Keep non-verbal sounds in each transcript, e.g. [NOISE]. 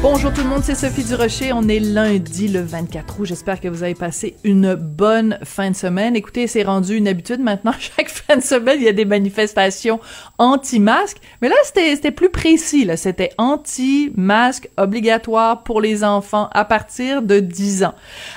Bonjour tout le monde, c'est Sophie Durocher. On est lundi le 24 août. J'espère que vous avez passé une bonne fin de semaine. Écoutez, c'est rendu une habitude maintenant. [LAUGHS] Chaque fin de semaine, il y a des manifestations anti-masques. Mais là, c'était plus précis. Là, C'était anti-masque obligatoire pour les enfants à partir de 10 ans.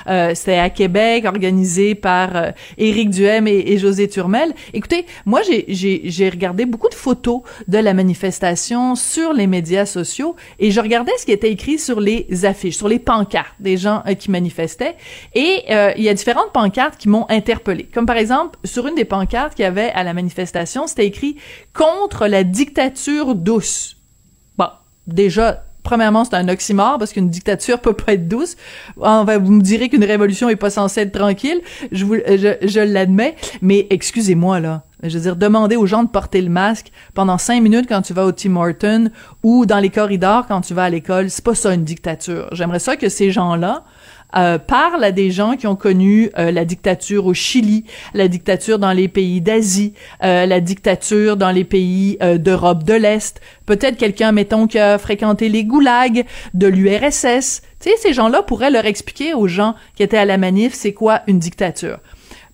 Euh, c'était à Québec, organisé par euh, Éric Duhem et, et, José Turmel. Écoutez, moi, j'ai regardé beaucoup de photos de la manifestation sur les médias sociaux et je regardais ce qui était écrit sur les affiches, sur les pancartes des gens euh, qui manifestaient. Et euh, il y a différentes pancartes qui m'ont interpellé. Comme par exemple, sur une des pancartes qu'il y avait à la manifestation, c'était écrit contre la dictature douce. Bon, déjà, premièrement, c'est un oxymore parce qu'une dictature peut pas être douce. Enfin, vous me direz qu'une révolution est pas censée être tranquille. Je je, je l'admets. Mais excusez-moi, là. Je veux dire, demander aux gens de porter le masque pendant cinq minutes quand tu vas au Tim Horton ou dans les corridors quand tu vas à l'école, c'est pas ça une dictature. J'aimerais ça que ces gens-là euh, parlent à des gens qui ont connu euh, la dictature au Chili, la dictature dans les pays d'Asie, euh, la dictature dans les pays d'Europe de l'Est, peut-être quelqu'un, mettons, qui a fréquenté les goulags de l'URSS. Tu sais, ces gens-là pourraient leur expliquer aux gens qui étaient à la manif c'est quoi une dictature.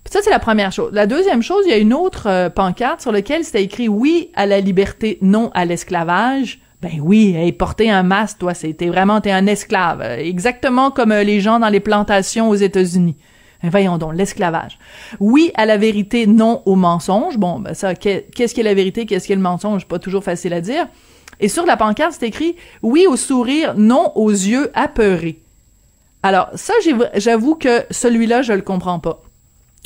Ça, c'est la première chose. La deuxième chose, il y a une autre euh, pancarte sur laquelle c'était écrit oui à la liberté, non à l'esclavage. Ben oui, hey, porter un masque, toi, c'était vraiment, t'es un esclave. Euh, exactement comme euh, les gens dans les plantations aux États-Unis. Ben voyons donc, l'esclavage. Oui à la vérité, non au mensonge. Bon, ben ça, qu'est-ce qui est la vérité, qu'est-ce qui est le mensonge, pas toujours facile à dire. Et sur la pancarte, c'est écrit oui au sourire, non aux yeux apeurés. Alors, ça, j'avoue que celui-là, je le comprends pas.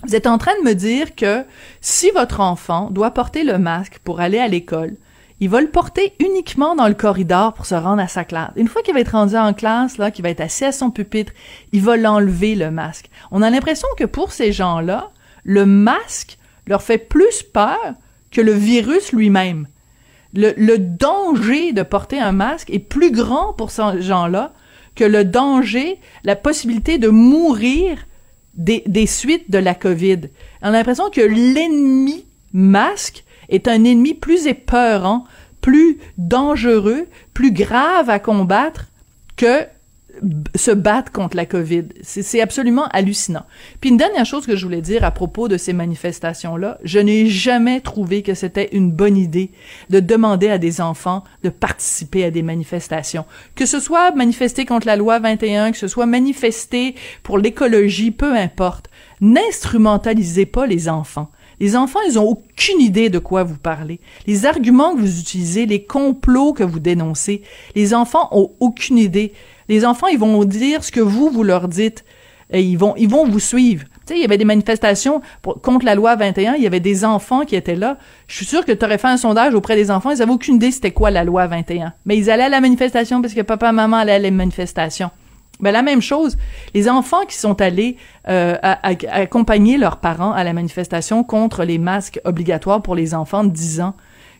Vous êtes en train de me dire que si votre enfant doit porter le masque pour aller à l'école, il va le porter uniquement dans le corridor pour se rendre à sa classe. Une fois qu'il va être rendu en classe, là, qu'il va être assis à son pupitre, il va l'enlever le masque. On a l'impression que pour ces gens-là, le masque leur fait plus peur que le virus lui-même. Le, le, danger de porter un masque est plus grand pour ces gens-là que le danger, la possibilité de mourir des, suites de la COVID. On a l'impression que l'ennemi masque est un ennemi plus épeurant, plus dangereux, plus grave à combattre que se battre contre la COVID. C'est absolument hallucinant. Puis une dernière chose que je voulais dire à propos de ces manifestations-là, je n'ai jamais trouvé que c'était une bonne idée de demander à des enfants de participer à des manifestations. Que ce soit manifester contre la loi 21, que ce soit manifester pour l'écologie, peu importe. N'instrumentalisez pas les enfants. Les enfants, ils ont aucune idée de quoi vous parlez. Les arguments que vous utilisez, les complots que vous dénoncez, les enfants ont aucune idée. Les enfants, ils vont dire ce que vous, vous leur dites. Et ils vont, vous suivre. Tu sais, il y avait des manifestations contre la loi 21, il y avait des enfants qui étaient là. Je suis sûre que tu aurais fait un sondage auprès des enfants, ils avaient aucune idée c'était quoi la loi 21. Mais ils allaient à la manifestation parce que papa et maman allaient à la manifestation. Ben, la même chose, les enfants qui sont allés euh, accompagner leurs parents à la manifestation contre les masques obligatoires pour les enfants de 10 ans.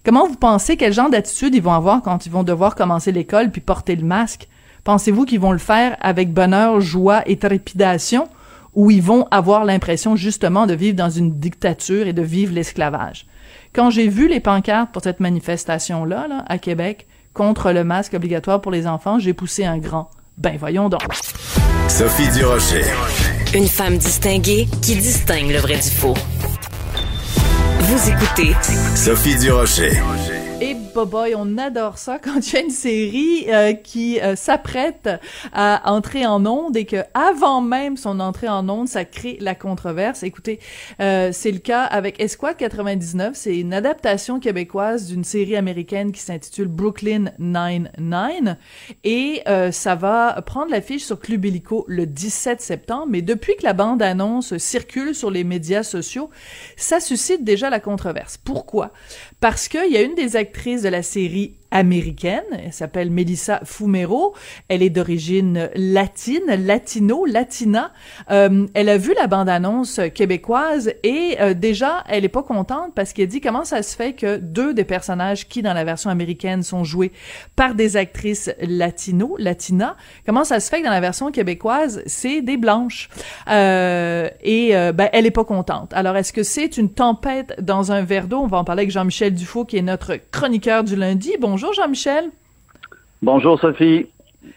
Comment vous pensez quel genre d'attitude ils vont avoir quand ils vont devoir commencer l'école puis porter le masque? Pensez-vous qu'ils vont le faire avec bonheur, joie et trépidation ou ils vont avoir l'impression justement de vivre dans une dictature et de vivre l'esclavage? Quand j'ai vu les pancartes pour cette manifestation-là, là, à Québec, contre le masque obligatoire pour les enfants, j'ai poussé un grand. Ben voyons donc. Sophie Durocher. Une femme distinguée qui distingue le vrai du faux. Vous écoutez Sophie Durocher. Et on adore ça quand il y a une série euh, qui euh, s'apprête à entrer en onde et que avant même son entrée en onde, ça crée la controverse. Écoutez, euh, c'est le cas avec Esquad 99. C'est une adaptation québécoise d'une série américaine qui s'intitule Brooklyn Nine-Nine et ça va prendre l'affiche sur Club Illico le 17 septembre. Mais depuis que la bande-annonce circule sur les médias sociaux, ça suscite déjà la controverse. Pourquoi? Parce qu'il y a une des actrices de la série américaine. Elle s'appelle Melissa Fumero. Elle est d'origine latine, latino, latina. Euh, elle a vu la bande-annonce québécoise et euh, déjà, elle est pas contente parce qu'elle dit comment ça se fait que deux des personnages qui, dans la version américaine, sont joués par des actrices latino, latina, comment ça se fait que dans la version québécoise, c'est des blanches? Euh, et euh, ben, elle est pas contente. Alors, est-ce que c'est une tempête dans un verre d'eau? On va en parler avec Jean-Michel Dufault, qui est notre chroniqueur du lundi. Bonjour. Bonjour Jean-Michel. Bonjour Sophie.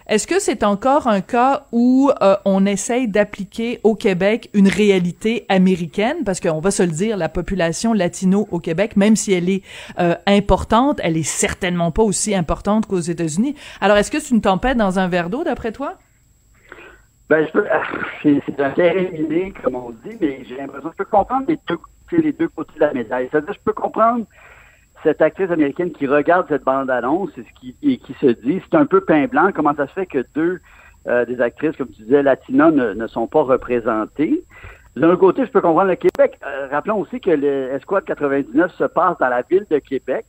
Est-ce que c'est encore un cas où euh, on essaye d'appliquer au Québec une réalité américaine? Parce qu'on va se le dire, la population latino au Québec, même si elle est euh, importante, elle est certainement pas aussi importante qu'aux États-Unis. Alors, est-ce que c'est une tempête dans un verre d'eau, d'après toi? Ben, je peux, [LAUGHS] c'est un terrain comme on dit, mais j'ai l'impression que je peux comprendre les deux, les deux côtés de la médaille. C'est-à-dire, je peux comprendre cette actrice américaine qui regarde cette bande-annonce et, qui, et qui se dit, c'est un peu pain blanc, comment ça se fait que deux euh, des actrices, comme tu disais, latinas, ne, sont pas représentées? D'un côté, je peux comprendre le Québec. Euh, rappelons aussi que le Escouade 99 se passe dans la ville de Québec.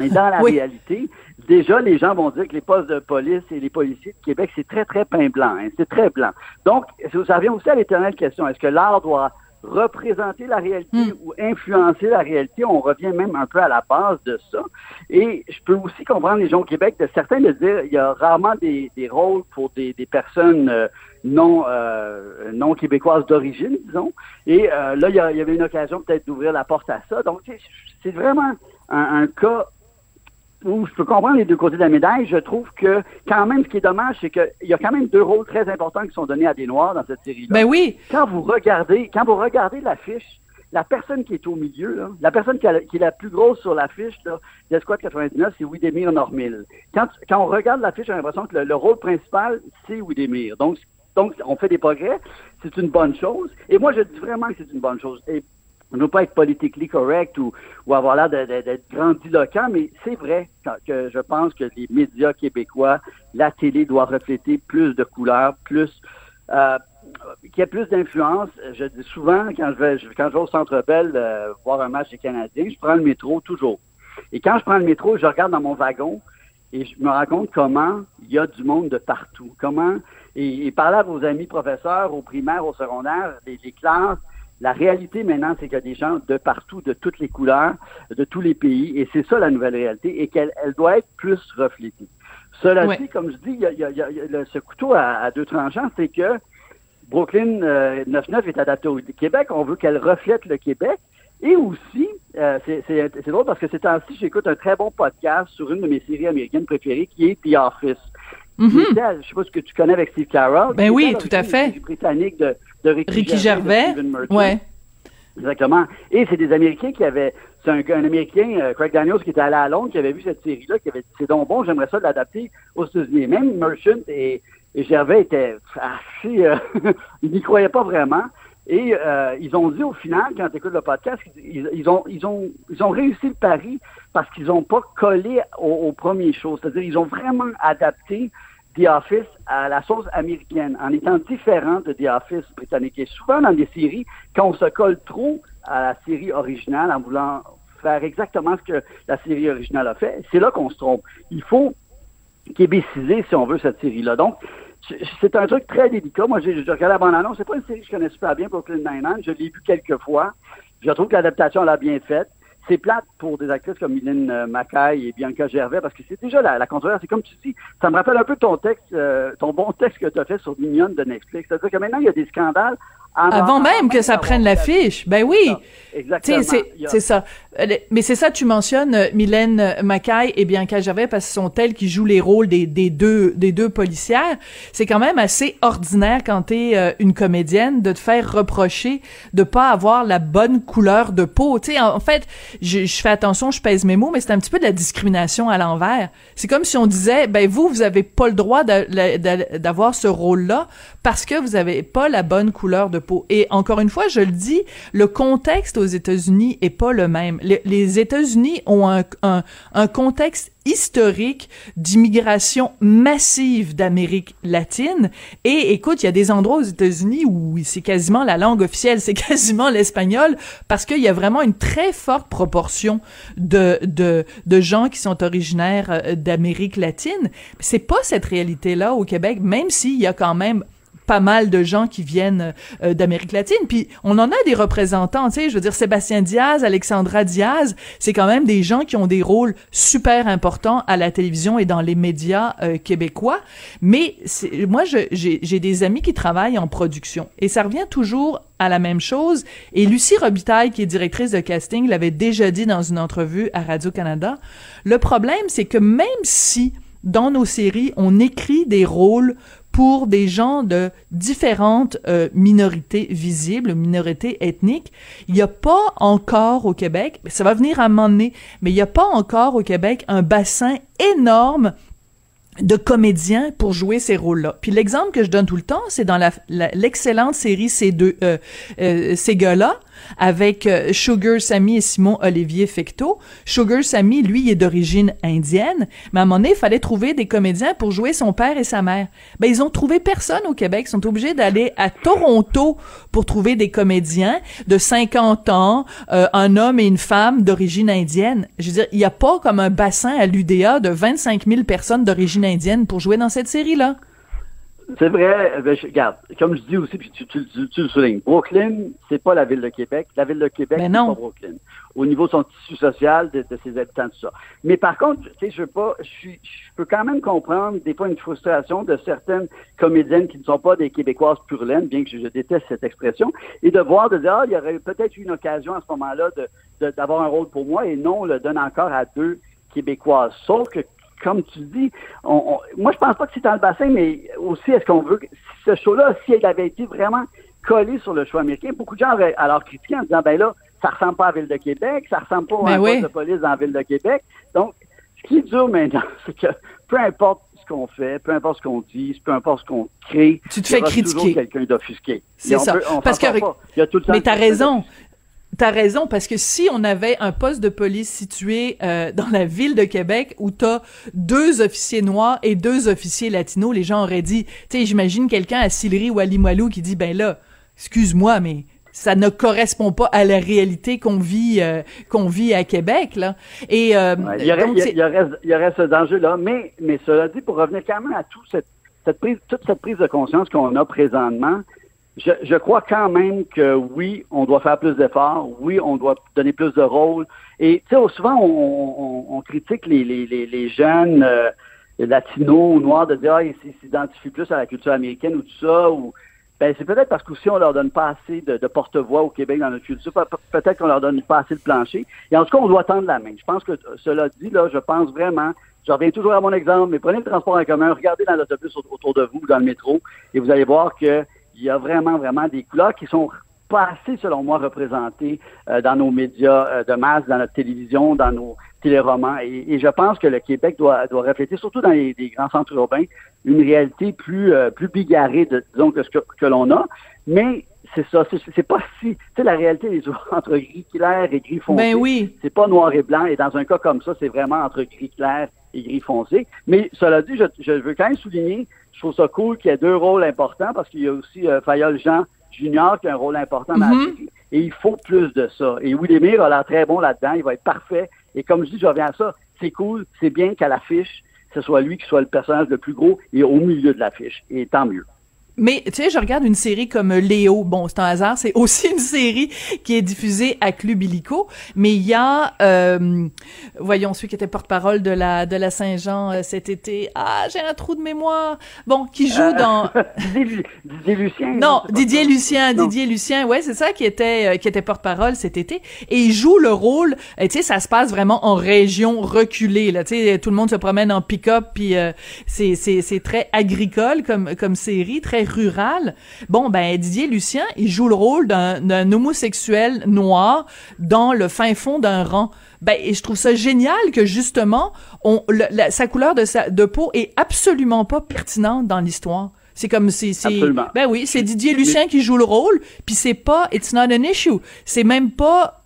Mais dans la réalité, déjà, les gens vont dire que les postes de police et les policiers de Québec, c'est très, très pain blanc. Hein, c'est très blanc. Donc, ça revient aussi à l'éternelle question. Est-ce que l'art doit représenter la réalité hmm. ou influencer la réalité. On revient même un peu à la base de ça. Et je peux aussi comprendre les gens au Québec de certains de dire il y a rarement des, des rôles pour des, des personnes euh, non euh, non québécoises d'origine, disons. Et euh, là, il y, avait une occasion peut-être d'ouvrir la porte à ça. Donc, c'est vraiment un, un cas où je peux comprendre les deux côtés de la médaille, je trouve que quand même, ce qui est dommage, c'est qu'il y a quand même deux rôles très importants qui sont donnés à des Noirs dans cette série-là. Ben oui. Quand vous regardez, quand vous regardez l'affiche, la personne qui est au milieu, là, la personne qui, est la plus grosse sur l'affiche d'Esquad 99, c'est Widemir Normil. Quand, quand on regarde l'affiche, j'ai l'impression que le, rôle principal, c'est Widemir. Donc, donc, on fait des progrès. C'est une bonne chose. Et moi, je dis vraiment que c'est une bonne chose. Et on ne pas être politiquement correct ou, ou avoir l'air d'être grandiloquent, mais c'est vrai que je pense que les médias québécois, la télé doit refléter plus de couleurs, plus euh, qu'il y ait plus d'influence. Je dis souvent, quand je vais, quand je vais au Centre Bell euh, voir un match des Canadiens, je prends le métro toujours. Et quand je prends le métro, je regarde dans mon wagon et je me compte comment il y a du monde de partout. Comment et, et à vos amis professeurs au primaire, au secondaire, les classes, la réalité maintenant, c'est qu'il y a des gens de partout, de toutes les couleurs, de tous les pays, et c'est ça la nouvelle réalité, et qu'elle elle doit être plus reflétée. Cela dit, comme je dis, il y a, ce couteau à, deux tranchants, c'est que Brooklyn 99 euh, est adapté au Québec. On veut qu'elle reflète le Québec. Et aussi, euh, c'est drôle parce que c'est ainsi j'écoute un très bon podcast sur une de mes séries américaines préférées qui est The Office. Mm-hmm. Je sais pas ce que tu connais avec Steve Carroll. Ben oui, tout à fait. britannique de, de Ricky, Gervais? ouais. Exactement. Et c'est des Américains qui avaient. C'est un, un, Américain, euh, Craig Daniels, qui était allé à Londres, qui avait vu cette série-là, qui avait dit c'est donc bon, j'aimerais ça l'adapter aux États-Unis. Même Merchant et, et Gervais étaient assez. Euh, [LAUGHS] ils n'y croyaient pas vraiment. Et euh, ils ont dit au final, quand tu écoutes le podcast, ils, ils, ont, ils, ont, ils ont réussi le pari parce qu'ils n'ont pas collé aux, premières choses. C'est-à-dire ils ont vraiment adapté The Office à la sauce américaine, en étant différent de The Office britannique. Et souvent dans des séries, quand on se colle trop à la série originale en voulant faire exactement ce que la série originale a fait, c'est là qu'on se trompe. Il faut québéciser, si on veut, cette série-là. Donc, c'est un truc très délicat. Moi, j'ai regardé la bande-annonce. C'est pas une série que je connais super bien, Brooklyn Nine-Nine. Je l'ai vu quelques fois. Je trouve que l'adaptation, elle a bien faite c'est plate pour des actrices comme Mylène euh, Mackay et Bianca Gervais parce que c'est déjà la, la controverse. C'est comme tu dis, ça me rappelle un peu ton texte, euh, ton bon [LAUGHS] texte que tu as fait sur Mignonne de Netflix. C'est-à-dire que maintenant, il y a des scandales avant, même que ça prenne l'affiche. Ben oui. Exactement. C'est ça. Mais c'est ça, tu mentionnes euh, Mylène euh, Mackay et Bianca Gervais parce que ce sont elles qui jouent les rôles des, des deux des deux policières. C'est quand même assez ordinaire quand t'es euh, une comédienne de te faire reprocher de pas avoir la bonne couleur de peau. Tu sais, en, fait, je, je, fais attention, je pèse mes mots, mais c'est un petit peu de la discrimination à l'envers. C'est comme si on disait, ben vous, vous avez pas le droit d'avoir ce rôle-là parce que vous avez pas la bonne couleur de peau. Et encore une fois, je le dis, le contexte aux États-Unis est pas le même. Les, États-Unis ont un contexte historique d'immigration massive d'Amérique latine. Et écoute, il y a des endroits aux États-Unis où c'est quasiment la langue officielle, [LAUGHS] c'est quasiment l'espagnol, parce qu'il y a vraiment une très forte proportion de, de, de gens qui sont originaires euh, d'Amérique latine. C'est pas cette réalité-là au Québec, même s'il y a quand même pas mal de gens qui viennent euh, d'Amérique latine. Puis on en a des représentants, tu sais, je veux dire Sébastien Diaz, Alexandra Diaz, c'est quand même des gens qui ont des rôles super importants à la télévision et dans les médias euh, québécois. Mais moi, j'ai des amis qui travaillent en production et ça revient toujours à la même chose. Et Lucie Robitaille, qui est directrice de casting, l'avait déjà dit dans une entrevue à Radio-Canada. Le problème, c'est que même si dans nos séries, on écrit des rôles pour des gens de différentes euh, minorités visibles, minorités ethniques. Il n'y a pas encore au Québec, ça va venir à un moment donné, mais il n'y a pas encore au Québec un bassin énorme de comédiens pour jouer ces rôles-là. Puis l'exemple que je donne tout le temps, c'est dans l'excellente série Ces deux, euh, euh, ces gars-là, avec euh, Sugar Sammy et Simon Olivier Fecteau. Sugar Sammy, lui, il est d'origine indienne, mais à un moment donné, il fallait trouver des comédiens pour jouer son père et sa mère. Ben, ils ont trouvé personne au Québec. Ils sont obligés d'aller à Toronto pour trouver des comédiens de 50 ans, euh, un homme et une femme d'origine indienne. Je veux dire, il n'y a pas comme un bassin à l'UDA de 25 000 personnes d'origine indienne pour jouer dans cette série-là. C'est vrai, ben, regarde, comme je dis aussi, puis tu, tu, tu, le soulignes, Brooklyn, c'est pas la ville de Québec. La ville de Québec, c'est pas Brooklyn. Au niveau de son tissu social, de, ses habitants, tout ça. Mais par contre, tu sais, je veux pas, je, je peux quand même comprendre des fois une frustration de certaines comédiennes qui ne sont pas des Québécoises pur laine, bien que je, déteste cette expression, et de voir, de dire, ah, il y aurait peut-être une occasion à ce moment-là de, d'avoir un rôle pour moi, et non, on le donne encore à deux Québécoises. Sauf que comme tu dis, on, moi je pense pas que c'est dans le bassin, mais aussi est-ce qu'on veut que ce show-là, si il avait été vraiment collé sur le show américain, beaucoup de gens auraient alors critiqué en disant ben là, ça ressemble pas à la ville de Québec, ça ressemble pas à un poste de police dans la ville de Québec. Donc, ce qui est dur maintenant, [LAUGHS] c'est que peu importe ce qu'on fait, peu importe ce qu'on dit, peu importe ce qu'on crée, tu te fais critiquer. quelqu'un d'offusqué. C'est ça. Parce que, mais t'as raison. T'as raison, parce que si on avait un poste de police situé euh, dans la ville de Québec où t'as deux officiers noirs et deux officiers latinos, les gens auraient dit, tu sais, j'imagine quelqu'un à Sillery ou à Limoilou qui dit, ben là, excuse-moi, mais ça ne correspond pas à la réalité qu'on vit euh, qu'on vit à Québec là. Et euh, il, y aurait, il, y aurait, il y aurait ce danger là mais mais cela dit pour revenir quand même à tout cette, cette prise toute cette prise de conscience qu'on a présentement je, crois quand même que oui, on doit faire plus d'efforts, oui, on doit donner plus de rôles. Et tu sais, souvent on, critique les, jeunes euh, latinos ou noirs de dire ah, ils s'identifient plus à la culture américaine ou tout ça. Ou ben c'est peut-être parce qu'aussi on leur donne pas assez de, de porte-voix au Québec dans notre culture. peut-être qu'on leur donne pas assez de plancher. Et en tout cas, on doit tendre la main. Je pense que cela dit là, je pense vraiment. Je reviens toujours à mon exemple, mais prenez le transport en commun, regardez dans l'autobus autour de vous, dans le métro, et vous allez voir que il y a vraiment, vraiment des couleurs qui sont pas assez, selon moi, représentées euh, dans nos médias euh, de masse, dans notre télévision, dans nos téléromans. Et, je pense que le Québec doit, doit refléter, surtout dans les, grands centres urbains, une réalité plus, euh, plus bigarrée, de, disons, que ce que, l'on a. Mais c'est ça, c'est pas si, tu sais, la réalité est [LAUGHS] entre gris clair et gris foncé. Ben oui. C'est pas noir et blanc. Et dans un cas comme ça, c'est vraiment entre gris clair et gris foncé. Mais cela dit, je, je veux quand même souligner je trouve ça cool qu'il y ait deux rôles importants parce qu'il y a aussi euh, Fayol Jean Junior qui a un rôle important dans la mhm. Et il faut plus de ça. Et Willemire a l'air très bon là-dedans. Il va être parfait. Et comme je dis, je reviens à ça. C'est cool. C'est bien qu'à l'affiche, ce soit lui qui soit le personnage le plus gros et au milieu de l'affiche. Et tant mieux. Mais tu sais, je regarde une série comme Léo. Bon, c'est un hasard, c'est aussi une série qui est diffusée à Club Illico. Mais il y a, euh, voyons, celui qui était porte-parole de la de la Saint-Jean euh, cet été. Ah, j'ai un trou de mémoire. Bon, qui joue euh, dans [LAUGHS] Didier Lucien. Non, Didier Lucien, Didier Lucien. Ouais, c'est ça qui était qui était porte-parole cet été. Et il joue le rôle. Tu sais, ça se passe vraiment en région reculée. Là, tu sais, tout le monde se promène en pick-up, puis c'est c'est c'est très agricole comme comme série, très rural. Bon, ben Didier Lucien, il joue le rôle d'un homosexuel noir dans le fin fond d'un rang. Ben, et je trouve ça génial que justement, on, sa couleur de, sa, de peau est absolument pas pertinente dans l'histoire. C'est comme c'est ben oui, c'est Didier Lucien qui joue le rôle, puis c'est pas it's not an issue. C'est même pas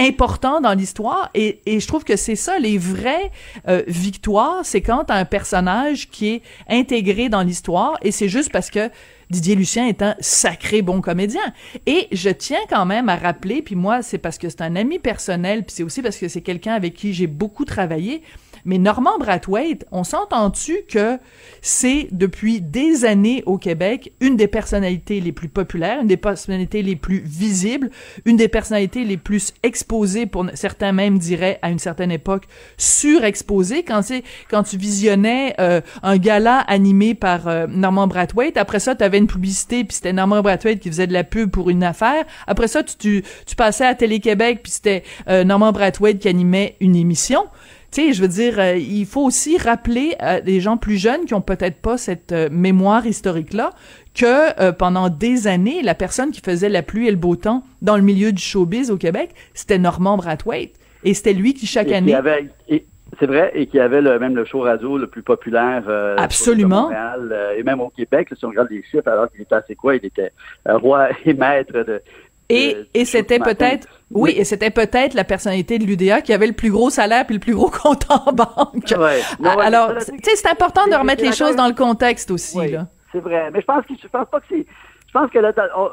important dans l'histoire et, je trouve que c'est ça les vraies euh, victoires c'est quand t'as un personnage qui est intégré dans l'histoire et c'est juste parce que Didier Lucien est un sacré bon comédien. Et je tiens quand même à rappeler puis moi c'est parce que c'est un ami personnel puis c'est aussi parce que c'est quelqu'un avec qui j'ai beaucoup travaillé mais Normand Brathwaite, on s'entend-tu que c'est depuis des années au Québec une des personnalités les plus populaires, une des personnalités les plus visibles, une des personnalités les plus exposées, pour certains même diraient à une certaine époque surexposées. Quand tu visionnais euh, un gala animé par euh, Normand Brathwaite, après ça tu avais une publicité puis c'était Normand Brathwaite qui faisait de la pub pour une affaire. Après ça tu passais à Télé Québec puis c'était euh, Normand Brathwaite qui animait une émission tu sais, je veux dire, euh, il faut aussi rappeler à des gens plus jeunes qui ont peut-être pas cette euh, mémoire historique-là que euh, pendant des années, la personne qui faisait la pluie et le beau temps dans le milieu du showbiz au Québec, c'était Normand Brathwaite. Et c'était lui qui, chaque Et année... qui avait, et- c'est vrai, et qui avait le, même le show radio le plus populaire euh, Absolument. Montréal, euh, et même au Québec, si on regarde les chiffres, alors qu'il était assez quoi, il était euh, roi et maître de... Et, de- et c'était peut-être, oui, Mais- et c'était peut-être la personnalité de l'UDA qui avait le plus gros salaire puis le plus gros [LAUGHS] compte en banque. Ouais. Non, ouais, Alors, tu sais, c'est important de remettre les choses dans le contexte aussi, Oui, c'est vrai. Mais je pense que je pense pas que c'est. Je pense que là, oh,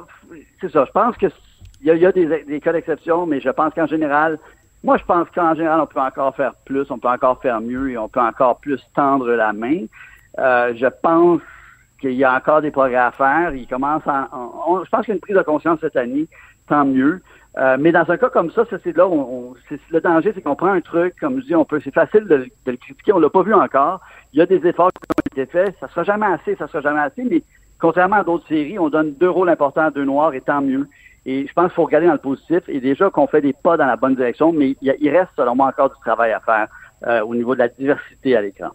c'est ça. Je pense que il y a, il y a des, des cas d'exception, mais je pense qu'en général, moi, je pense qu'en général, on peut encore faire plus, on peut encore faire mieux et on peut encore plus tendre la main. Euh, je pense qu'il y a encore des progrès à faire. Il commence à, on- on- je pense qu'il y a une prise de conscience cette année, tant mieux. Euh, mais dans un cas comme ça, ça c'est là on, c'est- le danger, c'est qu'on prend un truc, comme je dis, on peut, c'est facile de, de le critiquer, on l'a pas vu encore. Il y a des efforts qui ont été faits, ça sera jamais assez, ça sera jamais assez, mais contrairement à d'autres séries, on donne deux rôles importants à deux noirs et tant mieux. Et je pense qu'il faut regarder dans le positif et déjà qu'on fait des pas dans la bonne direction, mais il reste selon moi encore du travail à faire euh, au niveau de la diversité à l'écran.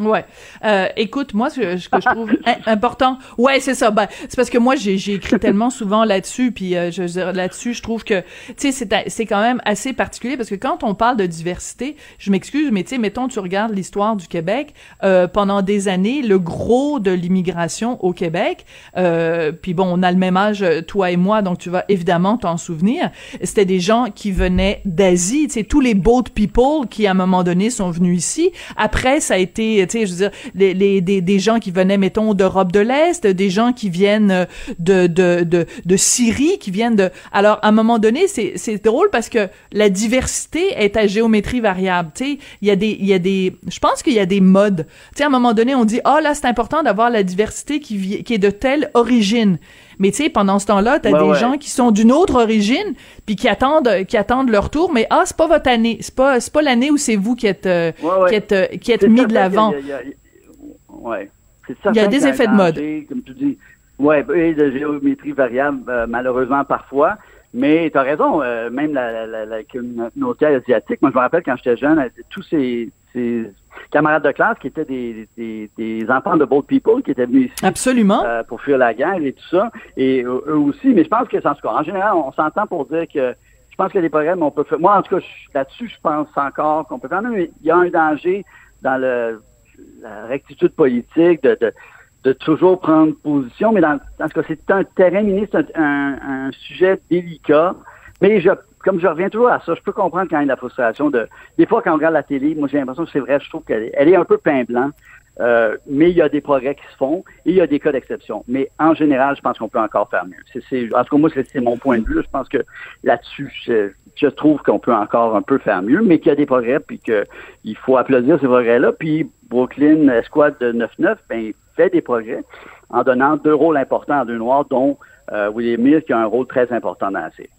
Ouais. Euh, écoute, moi, ce, que je trouve im- important, ouais, c'est ça. Ben, c'est parce que moi, j'ai, j'ai écrit tellement souvent là-dessus, puis euh, je là-dessus, je trouve que, tu sais, c'est, c'est quand même assez particulier parce que quand on parle de diversité, je m'excuse, mais tu sais, mettons, tu regardes l'histoire du Québec euh, pendant des années, le gros de l'immigration au Québec, euh, puis bon, on a le même âge, euh, toi et moi, donc tu vas évidemment t'en souvenir. C'était des gens qui venaient d'Asie, tu sais, tous les boat people qui à un moment donné sont venus ici. Après, ça a été tu sais, je veux dire, les, les, des, des gens qui venaient, mettons, d'Europe de l'Est, des gens qui viennent euh, de, de, de, de Syrie, qui viennent de... Alors, à un moment donné, c'est, drôle parce que la diversité est à géométrie variable, tu sais. Il y a des... Y a des je pense qu'il y a des modes. Tu sais, à un moment donné, on dit, ah, là, c'est important d'avoir la diversité qui, qui est de telle origine. Mais tu sais, pendant ce temps-là, t'as Ouais, des ouais. gens qui sont d'une autre origine, puis qui attendent, qui attendent leur tour. Mais ah, c'est pas votre année, c'est pas, c'est pas l'année où c'est vous qui êtes, euh, Ouais, qui êtes, euh, qui êtes C'est mis de l'avant. qu'il y a- il y a- il y a- Ouais. Il y a des effets de mode. Comme tu dis. Ouais, et de géométrie variable, euh, malheureusement, parfois. Mais tu as raison, euh, même la, la, la, la communauté asiatique, moi je me rappelle quand j'étais jeune, euh, tous ces, ces camarades de classe qui étaient des, des, des enfants de boat people qui étaient venus ici Absolument. euh, pour fuir la guerre et tout ça, et euh, eux aussi. Mais je pense que, en tout cas, en général, on s'entend pour dire que je pense qu'il y a des progrès, mais on peut faire. Moi, en tout cas, là-dessus, je pense encore qu'on peut faire. Mais il y a un danger dans le, la rectitude politique de, de, de toujours prendre position, mais dans, dans ce cas, c'est un terrain mini, c'est un, un, un sujet délicat. Mais je, comme je reviens toujours à ça, je peux comprendre quand il y a la frustration de. Des fois, quand on regarde la télé, moi j'ai l'impression que c'est vrai, je trouve qu'elle est, elle est un peu pain blanc. Euh, mais il y a des progrès qui se font et il y a des cas d'exception. Mais en général, je pense qu'on peut encore faire mieux. C'est, c'est, en tout cas, moi, c'est, mon point de vue. Je pense que là-dessus, je, je trouve qu'on peut encore un peu faire mieux, mais qu'il y a des progrès puis qu'il faut applaudir ces progrès-là. Puis Brooklyn Squad de 9-9 ben, fait des progrès en donnant deux rôles importants à deux noirs, dont euh, William Mills qui a un rôle très important dans la série.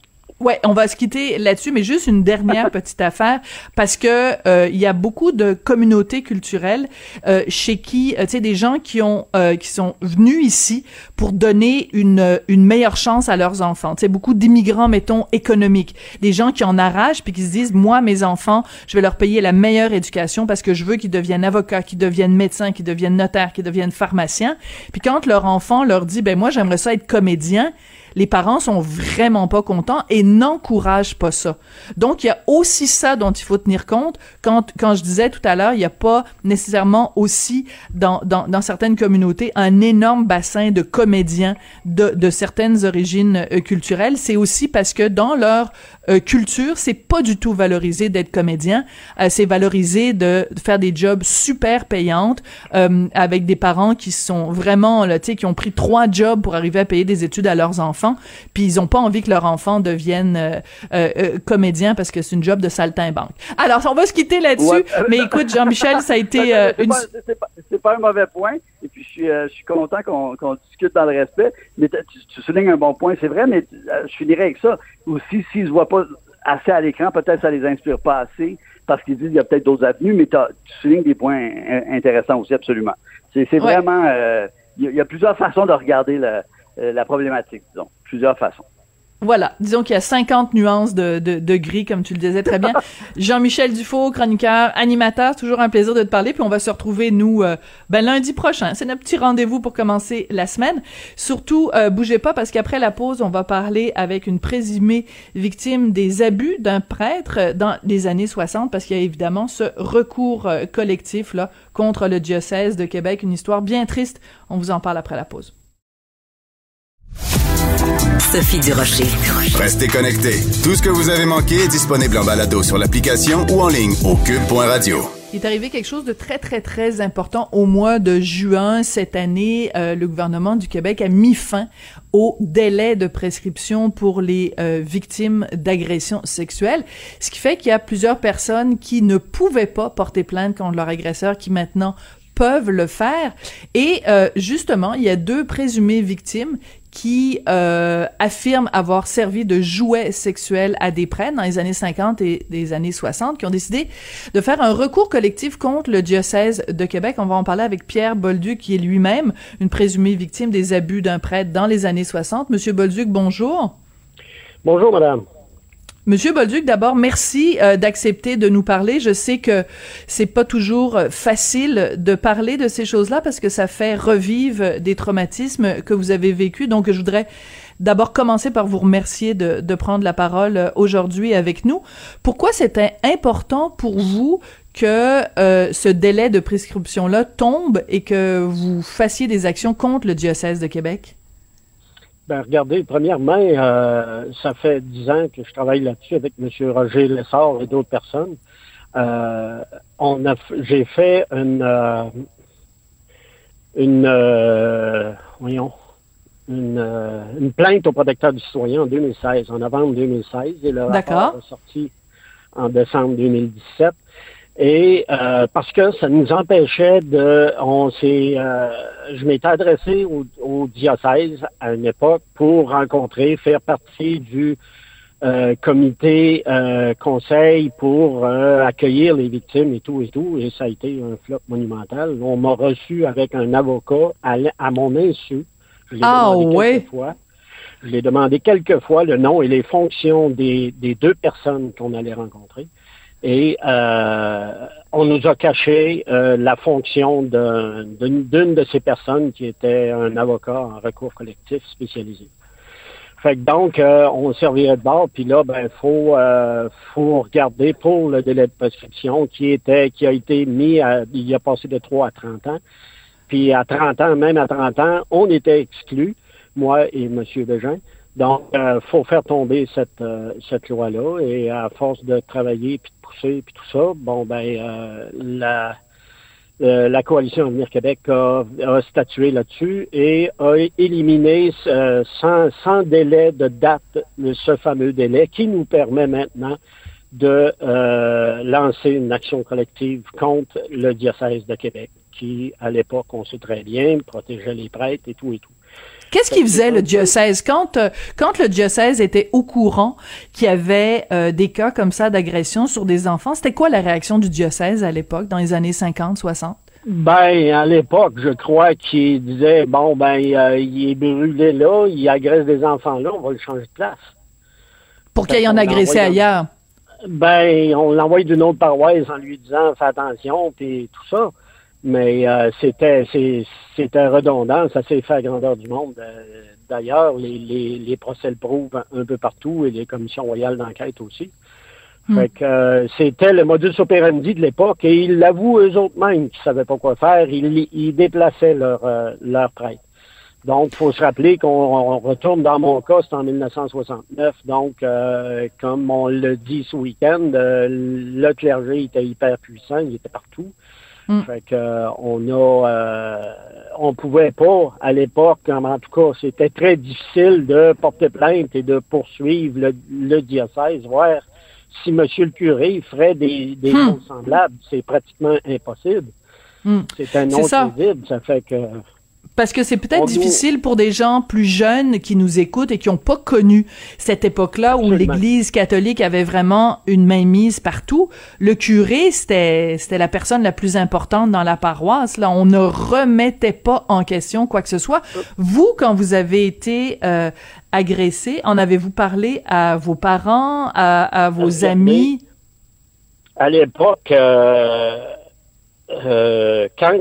Ouais, on va se quitter là-dessus, mais juste une dernière [LAUGHS] petite affaire parce que euh, il y a beaucoup de communautés culturelles euh, chez qui, euh, tu sais, des gens qui ont euh, qui sont venus ici pour donner une une meilleure chance à leurs enfants. Tu sais, beaucoup d'immigrants, mettons, économiques, des gens qui en arrachent puis qui se disent, moi, mes enfants, je vais leur payer la meilleure éducation parce que je veux qu'ils deviennent avocats, qu'ils deviennent médecins, qu'ils deviennent notaires, qu'ils deviennent pharmaciens. Puis quand leur enfant leur dit, ben moi, j'aimerais ça être comédien les parents sont vraiment pas contents et n'encouragent pas ça. Donc, il y a aussi ça dont il faut tenir compte. Quand, quand je disais tout à l'heure, il n'y a pas nécessairement aussi dans, dans, dans, certaines communautés un énorme bassin de comédiens de, de certaines origines euh, culturelles. C'est aussi parce que dans leur euh, culture, c'est pas du tout valorisé d'être comédien. Euh, c'est valorisé de, faire des jobs super payantes avec des parents qui sont vraiment, tu sais, qui ont pris trois jobs pour arriver à payer des études à leurs enfants, puis ils ont pas envie que leurs enfants deviennent comédiens parce que c'est une job de saltimbanque. Alors, on va se quitter là-dessus. [LAUGHS] Mais écoute, Jean-Michel, ça a été [LAUGHS] une... C'est pas, un mauvais point. Et puis, je suis, je suis content qu'on discute dans le respect. Mais tu, tu soulignes un bon point, c'est vrai, mais je finirai avec ça. Aussi, s'ils se voient pas assez à l'écran, peut-être ça les inspire pas assez parce qu'ils disent qu'il y a peut-être d'autres avenues, mais tu soulignes des points intéressants aussi, absolument. C'est vraiment, euh, il y, a plusieurs façons de regarder la, euh, la problématique, disons, plusieurs façons. Voilà, disons qu'il y a 50 nuances de, de, de, gris, comme tu le disais très bien. [LAUGHS] Jean-Michel Dufault, chroniqueur, animateur, toujours un plaisir de te parler, puis on va se retrouver, nous, euh, ben, lundi prochain. C'est notre petit rendez-vous pour commencer la semaine. Surtout, euh, bougez pas, parce qu'après la pause, on va parler avec une présumée victime des abus d'un prêtre dans les années 60, parce qu'il y a évidemment ce recours euh, collectif là contre le diocèse de Québec, une histoire bien triste. On vous en parle après la pause. Sophie Durocher. Restez connectés. Tout ce que vous avez manqué est disponible en balado sur l'application ou en ligne au cube.radio. Il est arrivé quelque chose de très, très, très important. Au mois de juin cette année, euh, le gouvernement du Québec a mis fin au délai de prescription pour les euh, victimes d'agressions sexuelles, ce qui fait qu'il y a plusieurs personnes qui ne pouvaient pas porter plainte contre leur agresseur qui maintenant peuvent le faire. Et euh, justement, il y a deux présumées victimes qui euh, affirment avoir servi de jouet sexuel à des prêtres dans les années 50 et des années 60, qui ont décidé de faire un recours collectif contre le diocèse de Québec. On va en parler avec Pierre Bolduc, qui est lui-même une présumée victime des abus d'un prêtre dans les années 60. Monsieur Bolduc, bonjour. Bonjour, madame. Monsieur Bolduc, d'abord, merci euh, d'accepter de nous parler. Je sais que c'est pas toujours euh, facile de parler de ces choses-là parce que ça fait revivre des traumatismes que vous avez vécus. Donc, je voudrais d'abord commencer par vous remercier de, prendre la parole euh, aujourd'hui avec nous. Pourquoi c'était important pour vous que ce délai de prescription-là tombe et que vous fassiez des actions contre le diocèse de Québec? Ben, regardez, premièrement, euh, ça fait dix ans que je travaille là-dessus avec M. Roger Lessard et d'autres personnes. Euh, on a, j'ai fait une, euh, une, euh, voyons, une, euh, une, plainte au protecteur du citoyen en 2016, en novembre 2016, et le rapport est sorti en décembre 2017. Et euh, parce que ça nous empêchait de, on s'est, euh, je m'étais adressé au, au, diocèse à une époque pour rencontrer, faire partie du euh, comité euh, conseil pour euh, accueillir les victimes et tout et tout. Et ça a été un flop monumental. On m'a reçu avec un avocat à, à mon insu. Je l'ai ah, demandé ouais. quelques fois. Je l'ai demandé quelques fois le nom et les fonctions des, des deux personnes qu'on allait rencontrer. Et euh, on nous a caché euh, la fonction d'une de ces personnes qui était un avocat en recours collectif spécialisé. Fait que donc, euh, on servirait de bord, puis là, ben, faut, euh, faut regarder pour le délai de prescription qui était, qui a été mis à, il a passé de 3 à 30 ans. Puis à 30 ans, même à 30 ans, on était exclus, moi et M. Bégin. Donc, il faut faire tomber cette, cette loi-là. Et à force de travailler puis puis tout ça, bon, ben, euh, la, euh, la coalition Avenir Québec a, statué là-dessus et a éliminé euh, sans, sans, délai de date ce fameux délai qui nous permet maintenant de lancer une action collective contre le diocèse de Québec qui, à l'époque, on sait très bien, protégeait les prêtres et tout et tout. Qu'est-ce qu'il faisait le diocèse? Quand euh, quand le diocèse était au courant qu'il y avait euh, des cas comme ça d'agression sur des enfants C'était quoi la réaction du diocèse à l'époque dans les années 50, 60 ben, à l'époque, je crois qu'il disait bon ben euh, il est brûlé là, il agresse des enfants là, on va le changer de place. Pour qu'il y en agressé ailleurs. Ben, on l'envoie d'une autre paroisse en lui disant fais attention puis tout ça. Mais euh, c'était c'était redondant, ça s'est fait à grandeur du monde d'ailleurs, les, les, les procès le prouvent un peu partout et les commissions royales d'enquête aussi. Fait que euh, c'était le modus operandi de l'époque et ils l'avouent eux autres mêmes qu'ils savaient pas quoi faire. Ils, ils déplaçaient leur, euh, leur prêtre. Donc, il faut se rappeler qu'on retourne dans mon cas, c'est en 1969. Donc, euh, comme on le dit ce week-end, euh, le clergé était hyper puissant, il était partout. Mm. Fait que euh, on a, euh, on pouvait pas à l'époque, en tout cas, c'était très difficile de porter plainte et de poursuivre le, le diocèse, voir si Monsieur le curé ferait des, des choses semblables. C'est pratiquement impossible. Hmm. C'est un nom ça. visible, ça fait que. Parce que c'est peut-être nous- difficile pour des gens plus jeunes qui nous écoutent et qui n'ont pas connu cette époque-là où l'Église catholique avait vraiment une mainmise partout. Le curé, c'était c'était la personne la plus importante dans la paroisse. Là, on ne remettait pas en question quoi que ce soit. Vous, quand vous avez été euh, agressé, en avez-vous parlé à vos parents, à, à vos Regardez. amis? À l'époque, euh, euh, quand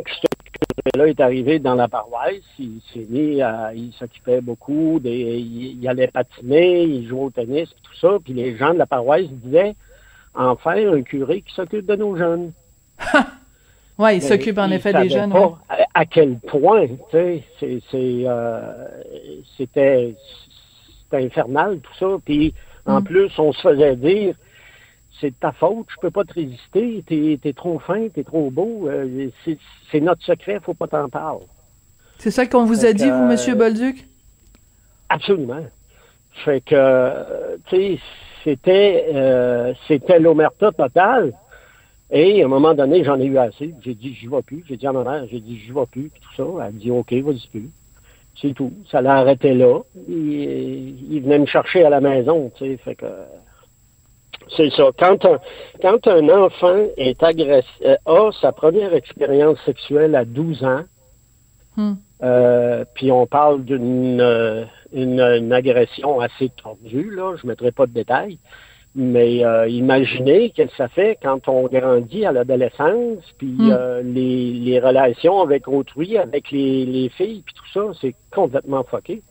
curé-là est arrivé dans la paroisse, il s'est mis à, il s'occupait beaucoup, des, il, il allait patiner, il jouait au tennis, tout ça, puis les gens de la paroisse disaient, enfin, un curé qui s'occupe de nos jeunes. [LAUGHS] Ouais, il s'occupe en effet des jeunes. pas ouais. à, à quel point, tu sais, c'est, c'est, euh, c'était, c'était infernal tout ça. Puis en Mm. plus, on se faisait dire, c'est de ta faute, je peux pas te résister, t'es, t'es trop fin, t'es trop beau, euh, c'est, notre secret, faut pas t'en parler. C'est ça qu'on vous a Fait dit, que, vous, Monsieur euh, Bolduc? Absolument. Fait que, euh, tu sais, c'était, euh, c'était l'omerta totale. Et à un moment donné, j'en ai eu assez. J'ai dit, j'y vais plus. J'ai dit à ma mère, j'ai dit, j'y vais plus, puis tout ça. Elle a dit, OK, vas-y plus. C'est tout. Ça l'a arrêté là. Il, il venait me chercher à la maison, tu sais. Fait que, c'est ça. Quand un, quand un enfant est agressé, euh, a sa première expérience sexuelle à 12 ans, Hmm. euh, puis on parle d'une euh, une, une agression assez tordue, là, je ne mettrai pas de détails, mais euh, imaginez que ça fait quand on grandit à l'adolescence, puis Hmm. euh, les, les relations avec autrui, avec les, les filles, puis tout ça, c'est complètement fucké.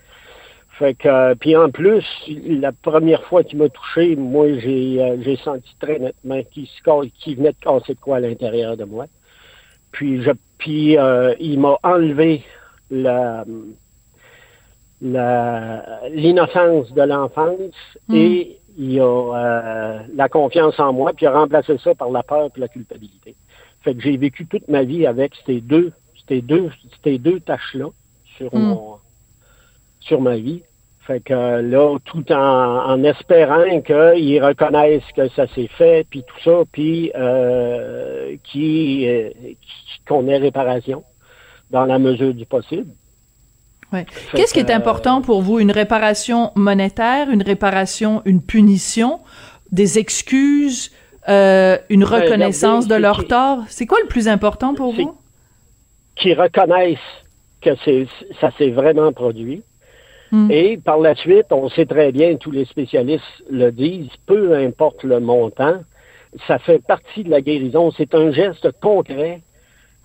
Fait que, euh, puis en plus, la première fois qu'il m'a touché, moi, j'ai euh, j'ai senti très nettement qu'il se qu'il venait de casser de quoi à l'intérieur de moi. Puis, je, puis euh, il m'a enlevé la la- l'innocence de l'enfance Mm. et il a euh, la confiance en moi, puis il a remplacé ça par la peur et la culpabilité. Fait que j'ai vécu toute ma vie avec ces deux, ces deux, ces deux tâches-là sur Mm. mon sur ma vie. Fait que là, tout en, en espérant qu'ils reconnaissent que ça s'est fait, puis tout ça, puis euh, euh, qu'on ait réparation dans la mesure du possible. Ouais. Qu'est-ce qui est important pour vous? Une réparation monétaire, une réparation, une punition, des excuses, euh, une Ben, reconnaissance de leur tort? C'est quoi le plus important pour vous? Qui reconnaissent que ça s'est vraiment produit. Hmm. Et par la suite, on sait très bien, tous les spécialistes le disent, peu importe le montant, ça fait partie de la guérison. C'est un geste concret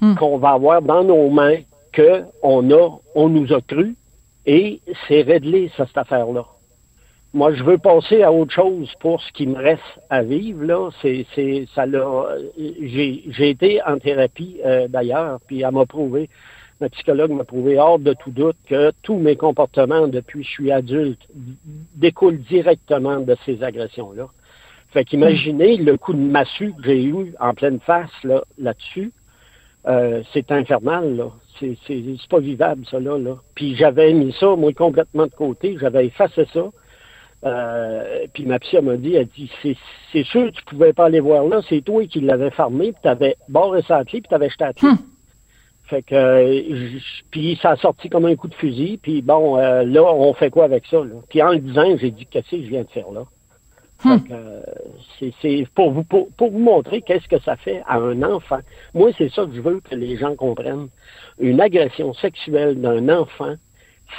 Hmm. qu'on va avoir dans nos mains, que on a, on nous a cru, et c'est réglé, ça, cette affaire-là. Moi, je veux passer à autre chose pour ce qui me reste à vivre, là. C'est, c'est, ça l'a, j'ai, j'ai été en thérapie, euh, d'ailleurs, puis elle m'a prouvé, ma psychologue m'a prouvé hors de tout doute que tous mes comportements depuis que je suis adulte découlent directement de ces agressions-là. Fait qu'imaginez le coup de massue que j'ai eu en pleine face là, là-dessus. Euh, c'est infernal, là. C'est, pas vivable, ça, là. Puis j'avais mis ça, moi, complètement de côté. J'avais effacé ça. Euh, puis ma psy m'a dit, elle dit, c'est, sûr que tu pouvais pas aller voir là, c'est toi qui l'avais fermé, puis t'avais barré sa clé, puis t'avais jeté la clé. Fait que, euh, puis ça a sorti comme un coup de fusil, puis bon, euh, là, on fait quoi avec ça, là? Puis en le disant, j'ai dit, qu'est-ce que je viens de faire là? Fait que, euh, c'est, pour vous, pour, pour vous montrer qu'est-ce que ça fait à un enfant. Moi, c'est ça que je veux que les gens comprennent. Une agression sexuelle d'un enfant,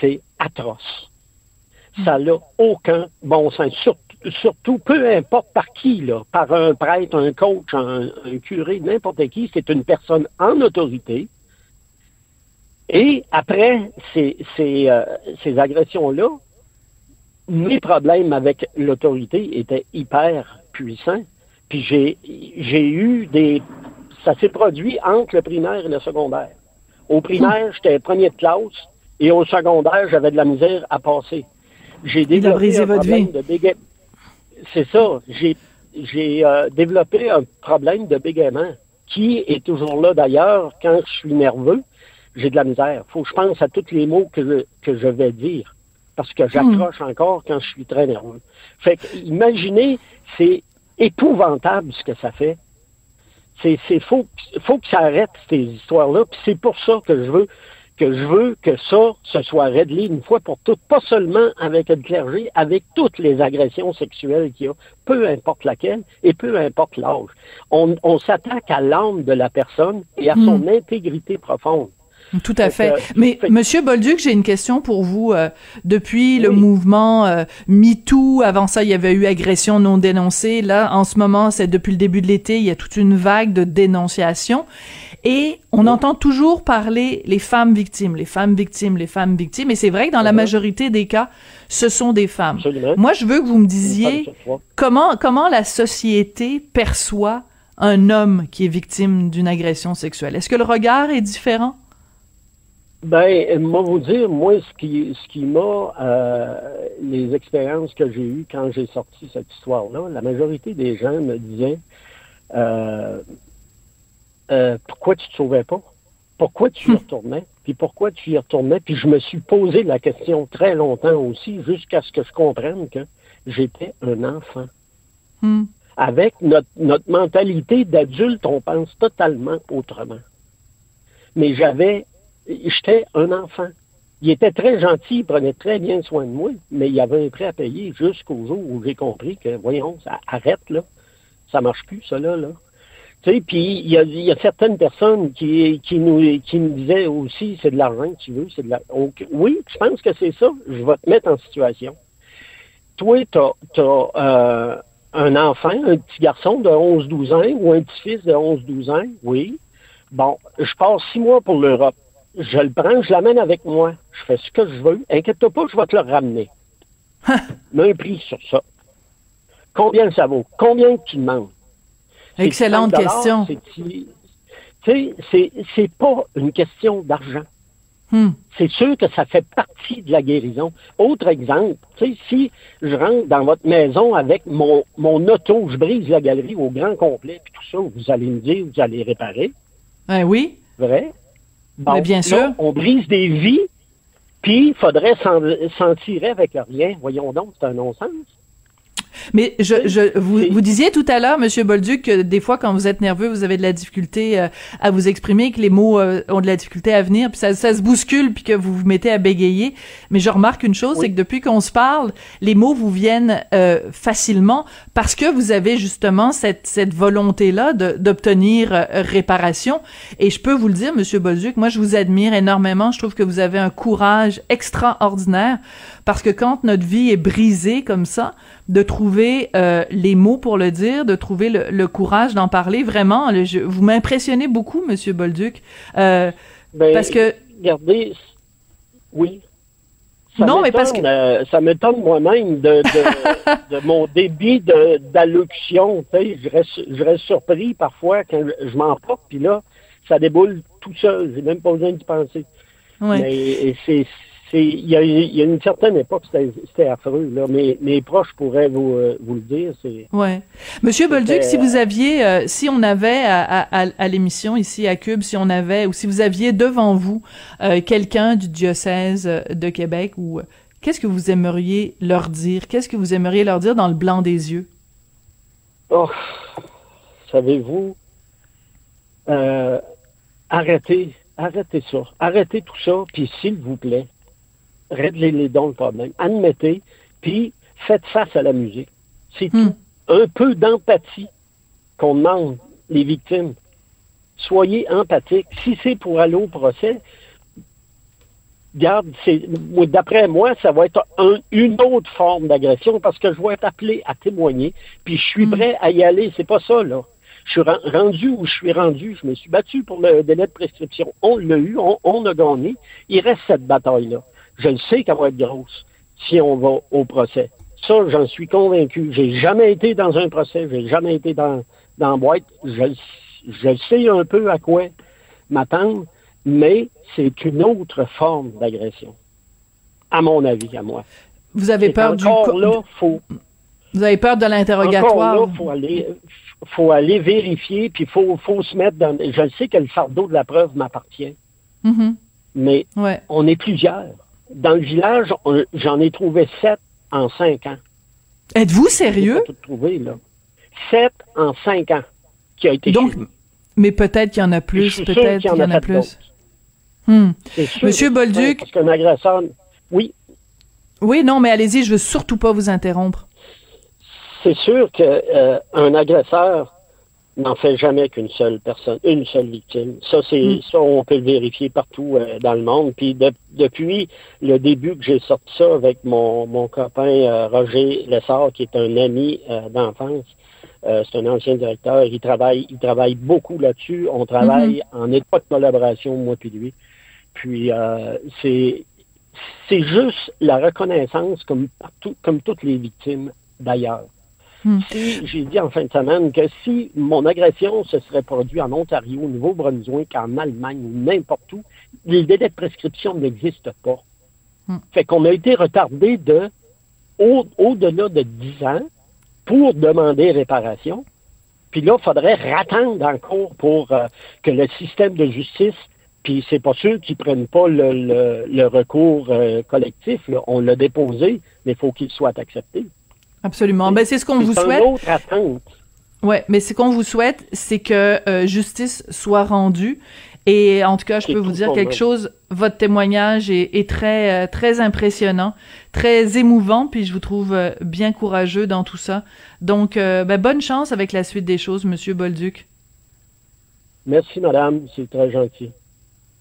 c'est atroce. Ça n'a aucun bon sens. Surtout, surtout, peu importe par qui, là, par un prêtre, un coach, un, un curé, n'importe qui, c'est une personne en autorité Et après ces, ces, euh, ces agressions-là, mes problèmes avec l'autorité étaient hyper puissants. Puis j'ai, j'ai eu des... Ça s'est produit entre le primaire et le secondaire. Au primaire, j'étais premier de classe et au secondaire, j'avais de la misère à passer. J'ai brisé un votre problème vie. de béga- C'est ça. J'ai, j'ai euh, développé un problème de bégaiement qui est toujours là d'ailleurs quand je suis nerveux. J'ai de la misère. Faut que je pense à tous les mots que je, que je vais dire parce que j'accroche encore quand je suis très nerveux. Fait que, imaginez, c'est épouvantable ce que ça fait. C'est, c'est faut, faut que ça arrête ces histoires-là. Puis c'est pour ça que je veux que je veux que ça se soit réglé une fois pour toutes, pas seulement avec le clergé, avec toutes les agressions sexuelles qu'il y a, peu importe laquelle et peu importe l'âge. On, on s'attaque à l'âme de la personne et à son intégrité profonde. Tout à Fait que- Mais Monsieur Bolduc, j'ai une question pour vous. Euh, depuis le mouvement euh, MeToo, avant ça, il y avait eu agression non dénoncée. Là, en ce moment, c'est depuis le début de l'été, il y a toute une vague de dénonciation. Et on entend toujours parler les femmes victimes, les femmes victimes, les femmes victimes. Et c'est vrai que dans la majorité des cas, ce sont des femmes. Absolument. Moi, je veux que vous me disiez comment comment la société perçoit un homme qui est victime d'une agression sexuelle. Est-ce que le regard est différent? Ben, moi vous dire, moi, ce qui, ce qui m'a, euh, les expériences que j'ai eues quand j'ai sorti cette histoire-là, la majorité des gens me disaient, euh, euh, pourquoi tu te sauvais pas? Pourquoi tu y retournais? Puis pourquoi tu y retournais? Puis je me suis posé la question très longtemps aussi, jusqu'à ce que je comprenne que j'étais un enfant. Hmm. Avec notre, notre mentalité d'adulte, on pense totalement autrement. Mais j'avais, j'étais un enfant. Il était très gentil, il prenait très bien soin de moi, mais il avait un prix à payer jusqu'au jour où j'ai compris que, voyons, ça arrête, là. Ça marche plus, ça, là. Tu sais, puis il y a, certaines personnes qui, nous, qui nous disaient aussi, c'est de l'argent que tu veux, c'est de la... Ok, Oui, je pense que c'est ça. Je vais te mettre en situation. Toi, tu as, un enfant, un petit garçon de 11-12 ans ou un petit-fils de 11-12 ans, oui. Bon, je pars six mois pour l'Europe. Je le prends, je l'amène avec moi. Je fais ce que je veux. Inquiète-toi pas, je vais te le ramener. [LAUGHS] Mets un prix sur ça. Combien ça vaut? Combien tu demandes? Excellente 30 question. Tu sais, c'est, pas une question d'argent. Hmm. C'est sûr que ça fait partie de la guérison. Autre exemple, tu sais, si je rentre dans votre maison avec mon, mon auto, je brise la galerie au grand complet, puis tout ça, vous allez me dire, vous allez réparer, Ben oui. vrai? Mais bien là, sûr. On brise des vies, puis il faudrait s'en, s'en tirer avec rien. Voyons donc, c'est un non-sens. Mais je, je vous, vous disiez tout à l'heure, Monsieur Bolduc, que des fois, quand vous êtes nerveux, vous avez de la difficulté euh, à vous exprimer, que les mots euh, ont de la difficulté à venir, puis ça, ça se bouscule, puis que vous vous mettez à bégayer. Mais je remarque une chose, Oui. c'est que depuis qu'on se parle, les mots vous viennent euh, facilement parce que vous avez justement cette, cette volonté-là d'obtenir euh, réparation. Et je peux vous le dire, Monsieur Bolduc, moi, je vous admire énormément. Je trouve que vous avez un courage extraordinaire parce que quand notre vie est brisée comme ça, de trouver euh, les mots pour le dire, de trouver le, le courage d'en parler, vraiment, le- je- vous m'impressionnez beaucoup, Monsieur Bolduc, euh, Ben, parce que Regardez, oui. Ça Non, mais parce m'étonne, euh, ça m'étonne moi-même de, de, [LAUGHS] de mon débit d'allocution. Je reste, je reste surpris parfois quand je, je m'en porte, puis là, ça déboule tout seul. J'ai même pas besoin d'y penser. ouais. Mais c'est, il y a, il y a une certaine époque, c'était, affreux. Là. Mes, mes proches pourraient vous, euh, vous le dire. Ouais. Monsieur Bolduc, si euh, vous aviez, euh, si on avait à, à, à- à l'émission ici à Cube, si on avait, ou si vous aviez devant vous euh, quelqu'un du diocèse de Québec, ou qu'est-ce que vous aimeriez leur dire? Qu'est-ce que vous aimeriez leur dire dans le blanc des yeux? Oh, savez-vous, arrêtez, arrêtez ça. Arrêtez tout ça, puis s'il vous plaît, réglez les dons le problème. Admettez, puis faites face à la musique. C'est Hmm. tout. Un peu d'empathie qu'on demande les victimes. Soyez empathiques. Si c'est pour aller au procès, garde, d'après moi, ça va être un- une autre forme d'agression parce que je vais être appelé à témoigner, puis je suis Mm. prêt à y aller. C'est pas ça, là. Je suis rendu où je suis rendu. Je me suis battu pour le délai de prescription. On l'a eu, on, a gagné. Il reste cette bataille-là. Je le sais qu'elle va être grosse si on va au procès. Ça, j'en suis convaincu. J'ai jamais été dans un procès, j'ai jamais été dans, dans boîte. Je, je sais un peu à quoi m'attendre, mais c'est une autre forme d'agression, à mon avis, à moi. Vous avez peur du... là, faut... Vous avez peur de l'interrogatoire? Il faut aller, faut aller vérifier, puis il faut, faut se mettre dans... Je sais que le fardeau de la preuve m'appartient, mm-hmm. mais on est plusieurs. Dans le village, j'en ai trouvé sept en cinq ans. Êtes-vous sérieux? Tout trouvé, là. Sept en cinq ans qui a été Donc, mais peut-être qu'il y en a plus, peut-être qu'il y, en a, plus. Hmm. Monsieur Bolduc? Parce qu'un agresseur, oui. Oui, non, mais allez-y, je veux surtout pas vous interrompre. C'est sûr qu'un euh, agresseur n'en fait jamais qu'une seule personne, une seule victime. Ça, c'est hmm. ça, on peut le vérifier partout euh, dans le monde. Puis depuis le début que j'ai sorti ça avec mon, mon copain euh, Roger Lessard, qui est un ami d'enfance, euh, c'est un ancien directeur. Il travaille, il travaille beaucoup là-dessus. On travaille mhm. en étroite collaboration, moi puis lui. Puis c'est c'est juste la reconnaissance comme partout, comme toutes les victimes d'ailleurs. Hmm. j'ai dit en fin de semaine que si mon agression se serait produite en Ontario, au Nouveau-Brunswick, en Allemagne ou n'importe où, les délais de prescription n'existent pas. Hmm. Fait qu'on a été retardé de au-delà de 10 ans pour demander réparation. Puis là, il faudrait rattendre encore pour euh, que le système de justice, puis c'est pas sûr qu'ils prennent pas le, recours euh, collectif. On l'a déposé, mais il faut qu'il soit accepté. Absolument. Ben, c'est ce qu'on vous souhaite. Autre attente. Ouais, mais ce qu'on vous souhaite, c'est que euh, justice soit rendue et en tout cas, je peux vous dire quelque chose. Votre témoignage est, très, euh, très impressionnant, très émouvant, puis je vous trouve euh, bien courageux dans tout ça. Donc, ben, bonne chance avec la suite des choses, Monsieur Bolduc. Merci, madame. C'est très gentil.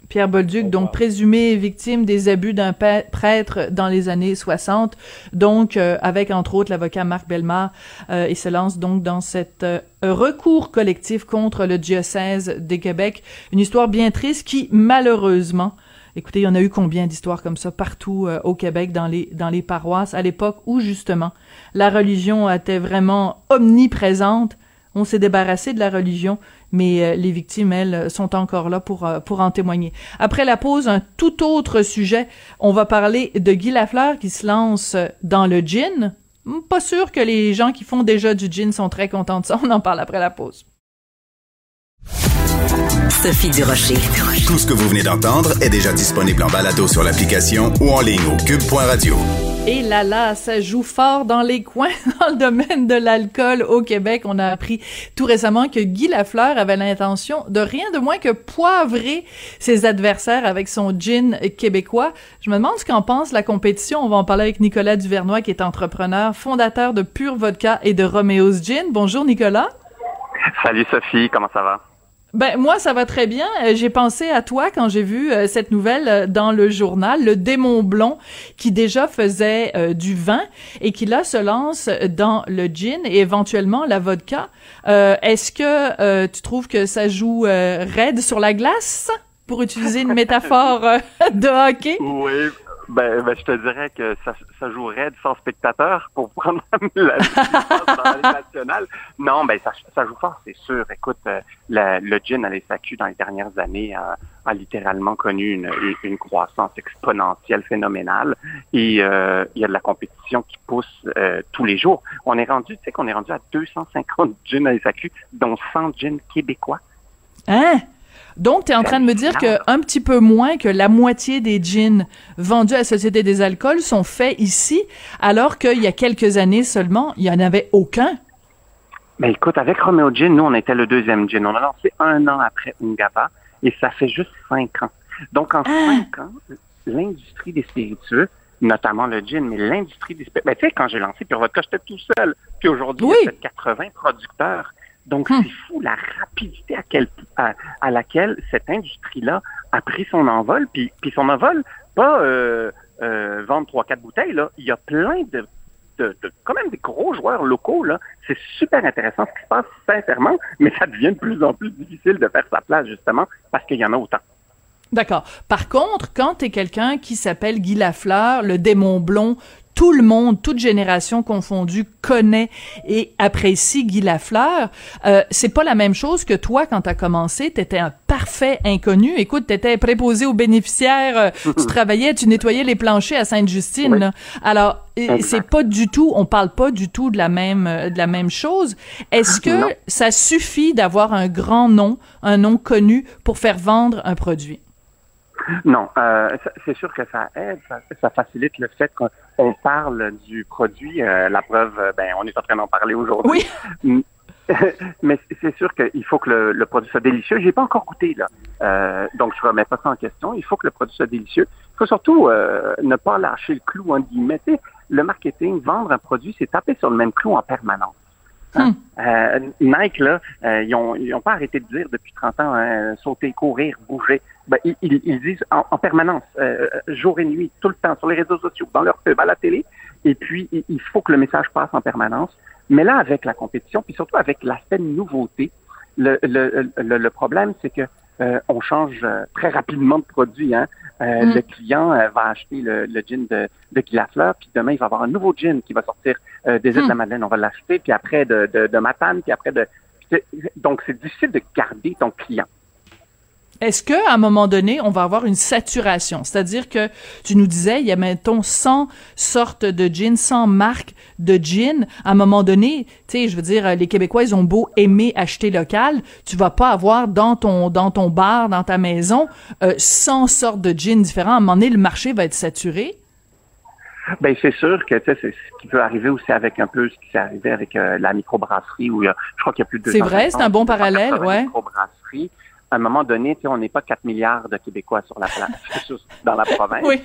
Pierre Bolduc, donc présumé victime des abus d'un prêtre dans les années 60, donc euh, avec entre autres l'avocat Marc Bellemare, euh, et se lance donc dans cet euh, recours collectif contre le diocèse de Québec, une histoire bien triste qui malheureusement Écoutez, il y en a eu combien d'histoires comme ça partout au Québec dans les dans les paroisses à l'époque où justement la religion était vraiment omniprésente. On s'est débarrassé de la religion mais euh, les victimes, elles, sont encore là pour, euh, pour en témoigner. Après la pause, un tout autre sujet. On va parler de Guy Lafleur qui se lance dans le gin. Hmm, pas sûr que les gens qui font déjà du gin sont très contents de ça. [LAUGHS] On en parle après la pause. Sophie Durocher. Tout ce que vous venez d'entendre est déjà disponible en balado sur l'application ou en ligne au cube.radio. Et là là, ça joue fort dans les coins [LAUGHS] dans le domaine de l'alcool au Québec. On a appris tout récemment que Guy Lafleur avait l'intention de rien de moins que poivrer ses adversaires avec son gin québécois. Je me demande ce qu'en pense la compétition. On va en parler avec Nicolas Duvernois qui est entrepreneur, fondateur de Pure Vodka et de Romeo's Gin. Bonjour Nicolas. Salut Sophie, comment ça va? Ben moi ça va très bien. Euh, j'ai pensé à toi quand j'ai vu euh, cette nouvelle euh, dans le journal, le démon blond qui déjà faisait du vin et qui là se lance dans le gin et éventuellement la vodka. Est-ce que tu trouves que ça joue raide sur la glace pour utiliser une [LAUGHS] métaphore de hockey? Oui, ben, ben, je te dirais que ça, ça jouerait de sans spectateur pour [LAUGHS] prendre la, la nationale. Non, ben ça, ça joue fort, c'est sûr. Écoute, euh, le gin à l'ESAQ dans les dernières années a, a littéralement connu une, une, croissance exponentielle phénoménale et euh, il y a de la compétition qui pousse euh, tous les jours. On est rendu, tu sais qu'on est rendu à 250 gins à l'ESAQ, dont 100 gins québécois. Hein? Donc, tu es en train de me dire que un petit peu moins que la moitié des gins vendus à la Société des alcools sont faits ici, alors qu'il y a quelques années seulement, il n'y en avait aucun. Mais écoute, avec Romeo Gin, nous, on était le deuxième gin. On a lancé un an après Ungava et ça fait juste cinq ans. Donc, en ah! cinq ans, l'industrie des spiritueux, notamment le gin, mais l'industrie des spiritueux, ben, tu sais, quand j'ai lancé Pure Vodka, j'étais tout seul. Puis aujourd'hui, il y a 80 producteurs. Donc, c'est fou la rapidité à, quel, à, laquelle cette industrie-là a pris son envol. Puis, puis son envol, pas euh, euh, vendre trois, quatre bouteilles. Là. Il y a plein de de, de, quand même des gros joueurs locaux. là. C'est super intéressant ce qui se passe sincèrement, mais ça devient de plus en plus difficile de faire sa place justement parce qu'il y en a autant. D'accord. Par contre, quand t'es quelqu'un qui s'appelle Guy Lafleur, le démon blond, tout le monde, toute génération confondue, connaît et apprécie Guy Lafleur. Euh, c'est pas la même chose que toi quand t'as commencé. T'étais un parfait inconnu. Écoute, t'étais préposé aux bénéficiaires. euh, [LAUGHS] tu travaillais, tu nettoyais les planchers à Sainte-Justine. Oui. là. Alors, c'est pas du tout. On parle pas du tout de la même euh, de la même chose. Est-ce que Non. ça suffit d'avoir un grand nom, un nom connu pour faire vendre un produit? Non, euh, c'est sûr que ça aide, ça, ça facilite le fait qu'on on parle du produit. euh, la preuve, euh, ben, on est en train d'en parler aujourd'hui. Oui. [LAUGHS] Mais c'est sûr qu'il faut que le, le produit soit délicieux. J'ai pas encore goûté là, Euh, donc je remets pas ça en question. Il faut que le produit soit délicieux. Il faut surtout euh, ne pas lâcher le clou en guillemets. Tu sais, Le marketing, vendre un produit, c'est taper sur le même clou en permanence. Hein? Euh, Nike, là, euh, ils, ont, ils ont pas arrêté de dire depuis 30 ans, hein, sauter, courir, bouger. Ben, ils, ils, ils disent en, en permanence, euh, jour et nuit, tout le temps, sur les réseaux sociaux, dans leur pub, à la télé. Et puis, il, il faut que le message passe en permanence. Mais là, avec la compétition, puis surtout avec l'aspect de nouveauté, le, le, le, le problème, c'est que euh, on change euh, très rapidement de produit. Hein. Euh, Mm. Le client euh, va acheter le, le gin de, de Guy Lafleur, puis demain, il va avoir un nouveau gin qui va sortir des îles de la Madeleine. On va l'acheter, puis après de, de, de Matane, puis après de... Donc, c'est difficile de garder ton client. Est-ce que à un moment donné, on va avoir une saturation? C'est-à-dire que tu nous disais, il y a mettons 100 sortes de gin, 100 marques de gin. À un moment donné, tu sais, je veux dire, les Québécois, ils ont beau aimer acheter local, tu vas pas avoir dans ton dans ton bar, dans ta maison, euh, 100 sortes de gin différents. À un moment donné, le marché va être saturé. Ben c'est sûr que tu sais, c'est ce qui peut arriver aussi avec un peu ce qui s'est arrivé avec euh, la microbrasserie où il y a, je crois qu'il y a plus de C'est vrai, c'est un bon parallèle, ouais. À un moment donné, tu sais, on n'est pas 4 milliards de Québécois sur la place, [LAUGHS] dans la province. Oui.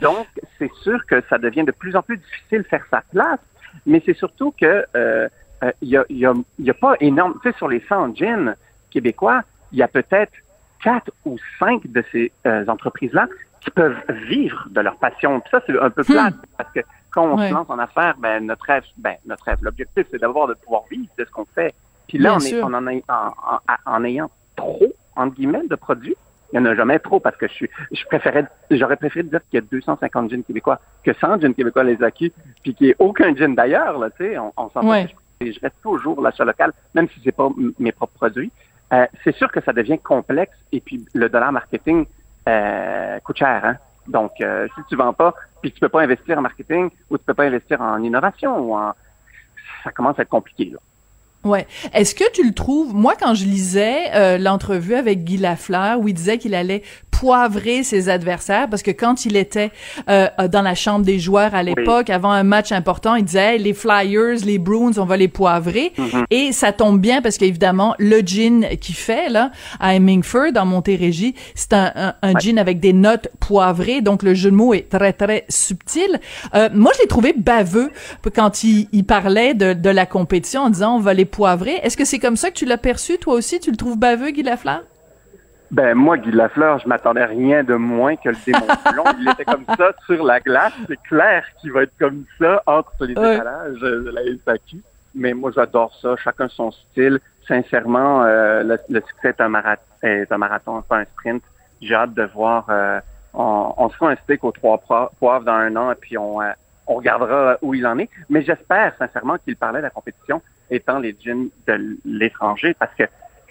Donc, c'est sûr que ça devient de plus en plus difficile de faire sa place, mais c'est surtout que euh, euh, il y, a, il y, a, il y a pas énorme. Tu sais, sur les 100 gins québécois, il y a peut-être quatre ou cinq de ces euh, entreprises-là qui peuvent vivre de leur passion. Puis ça, c'est un peu plate parce que quand on Ouais. se lance en affaires, ben notre rêve, ben notre rêve, l'objectif, c'est d'avoir de pouvoir vivre de ce qu'on fait. Puis là, Bien on est sûr. on en, en, en, en ayant trop entre guillemets de produits. Il n'y en a jamais trop parce que je suis, je préférais, j'aurais préféré dire qu'il y a 250 gins québécois que 100 gins québécois les acquis, puis qu'il n'y ait aucun gin d'ailleurs, là, tu sais, on, on s'en Ouais. fout. Et je reste toujours l'achat local, même si c'est pas mes propres produits. Euh, c'est sûr que ça devient complexe et puis le dollar marketing euh, coûte cher. Hein? Donc, euh, si tu vends pas, puis tu peux pas investir en marketing ou tu peux pas investir en innovation ou en, ça commence à être compliqué. Là. Ouais. Est-ce que tu le trouves? Moi, quand je lisais euh, l'entrevue avec Guy Lafleur, où il disait qu'il allait poivrer ses adversaires, parce que quand il était euh, dans la chambre des joueurs à l'époque, avant un match important, il disait Hey, les Flyers, les Bruins, on va les poivrer. Et ça tombe bien parce qu'évidemment, le gin qu'il fait là à Hemingford, dans Montérégie, c'est un, un, un gin avec des notes poivrées, donc le jeu de mots est très très subtil. Euh, moi, je l'ai trouvé baveux quand il, il parlait de, de la compétition en disant on va les poivrer. Est-ce que c'est comme ça que tu l'as perçu toi aussi? Tu le trouves baveux, Guy Lafleur? Ben moi, Guy Lafleur, je m'attendais à rien de moins que le démon [LAUGHS] blond. Il était comme ça sur la glace. C'est clair qu'il va être comme ça entre les Ouais. étalages de la SAQ. Mais moi, j'adore ça. Chacun son style. Sincèrement, euh, le, le succès est un, mara- est un marathon, pas un sprint. J'ai hâte de voir. euh, on, on se fera un steak aux trois poivres dans un an et puis on, euh, on regardera où il en est. Mais j'espère sincèrement qu'il parlait de la compétition étant les gins de l'étranger parce que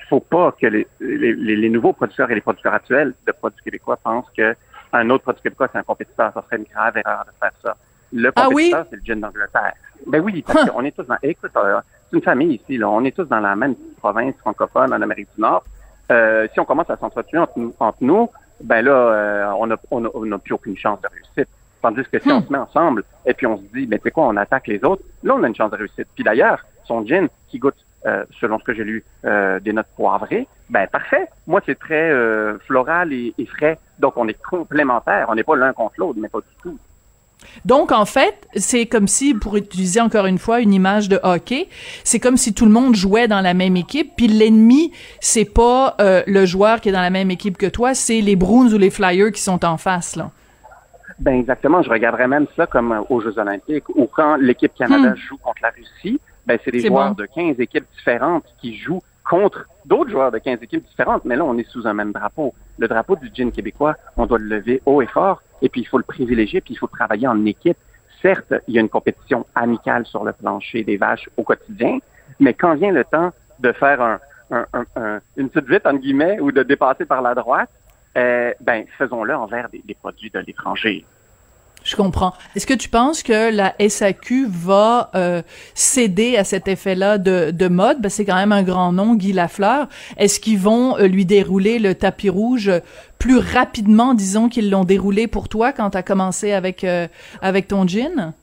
faut pas que les, les, les- nouveaux producteurs et les producteurs actuels de produits québécois pensent que un autre produit québécois, c'est un compétiteur. Ça serait une grave erreur de faire ça. Le Ah oui? compétiteur, c'est le gin d'Angleterre. Ben oui, parce qu'on est tous dans... Écoute, c'est une famille ici, là. On est tous dans la même petite province francophone en Amérique du Nord. Euh, si on commence à s'entretuer entre, nous- entre nous, ben là, euh, on n'a on a, on a plus aucune chance de réussite. Tandis que si on se met ensemble et puis on se dit, tu sais quoi, on attaque les autres, là, on a une chance de réussite. Puis d'ailleurs, son gin qui goûte, euh, selon ce que j'ai lu, euh, des notes poivrées, ben parfait. Moi, c'est très euh, floral et, et frais. Donc, on est complémentaires. On n'est pas l'un contre l'autre, mais pas du tout. Donc, en fait, c'est comme si, pour utiliser encore une fois une image de hockey, c'est comme si tout le monde jouait dans la même équipe, puis l'ennemi, c'est pas le joueur qui est dans la même équipe que toi, c'est les Bruins ou les Flyers qui sont en face, là. Ben exactement, je regarderais même ça comme euh, aux Jeux olympiques, ou quand l'équipe Canada Hmm. joue contre la Russie, ben c'est des joueurs bon. de 15 équipes différentes qui jouent contre d'autres joueurs de 15 équipes différentes, mais là, on est sous un même drapeau. Le drapeau du gin québécois, on doit le lever haut et fort, et puis il faut le privilégier, puis il faut travailler en équipe. Certes, il y a une compétition amicale sur le plancher des vaches au quotidien, mais quand vient le temps de faire un, un- un- un- une petite vite, entre guillemets, ou de dépasser par la droite, euh, ben, faisons-le envers des, produits de l'étranger. Je comprends. Est-ce que tu penses que la SAQ va euh, céder à cet effet-là de, de mode? Ben, c'est quand même un grand nom, Guy Lafleur. Est-ce qu'ils vont euh, lui dérouler le tapis rouge plus rapidement, disons, qu'ils l'ont déroulé pour toi quand tu as commencé avec, euh, avec ton gin?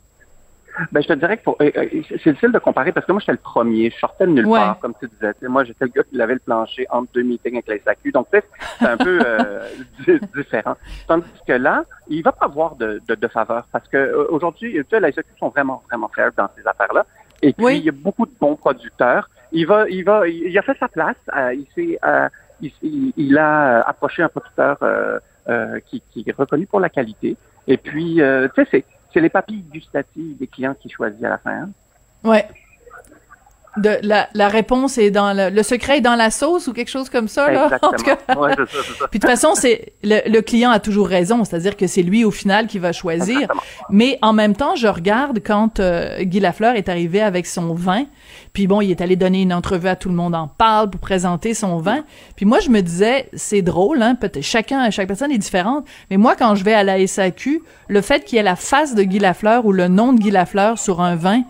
Ben, je te dirais que pour- euh, euh, c'est difficile de comparer parce que moi, j'étais le premier. Je sortais de nulle Ouais. part, comme tu disais. Moi, j'étais le gars qui lavait le plancher entre deux meetings avec SAQ. Donc, c'est un peu euh, [LAUGHS] di- différent. Tandis que là, il va pas avoir de, de, de faveur parce que aujourd'hui, la SAQ sont vraiment, vraiment fiers dans ces affaires-là. Et puis, Oui. il y a beaucoup de bons producteurs. Il va, il va, il, a fait sa place. Euh, il s'est, il, a approché un producteur qui, qui est reconnu pour la qualité. Et puis, tu sais, c'est, c'est les papilles gustatives des clients qui choisissent à la fin. hein. Ouais. De, la, la réponse est dans le, le secret est dans la sauce ou quelque chose comme ça, là. Exactement. En tout cas. Ouais, c'est ça, c'est ça. Puis de toute façon, c'est le, le client a toujours raison, c'est-à-dire que c'est lui au final qui va choisir. Exactement. Mais en même temps, je regarde quand euh, Guy Lafleur est arrivé avec son vin, puis bon, il est allé donner une entrevue à tout le monde en parle pour présenter son vin. Puis moi, je me disais, c'est drôle, hein, peut-être chacun, chaque personne est différente. Mais moi, quand je vais à la SAQ, le fait qu'il y ait la face de Guy Lafleur ou le nom de Guy Lafleur sur un vin,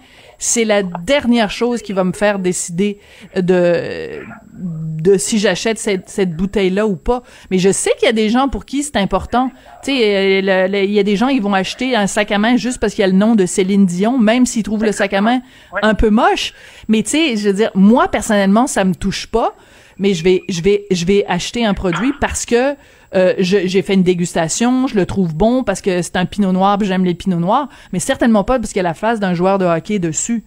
c'est la dernière chose qui va me faire décider de de si j'achète cette, cette bouteille-là ou pas. Mais je sais qu'il y a des gens pour qui c'est important. Tu sais, euh, il y a des gens, ils vont acheter un sac à main juste parce qu'il y a le nom de Céline Dion, même s'ils trouvent le sac à main un peu moche. Mais tu sais, je veux dire, moi, personnellement, ça me touche pas. Mais je vais, je vais, je vais acheter un produit parce que euh, j'ai fait une dégustation, je le trouve bon parce que c'est un pinot noir, j'aime les pinots noirs, mais certainement pas parce qu'il y a la face d'un joueur de hockey dessus.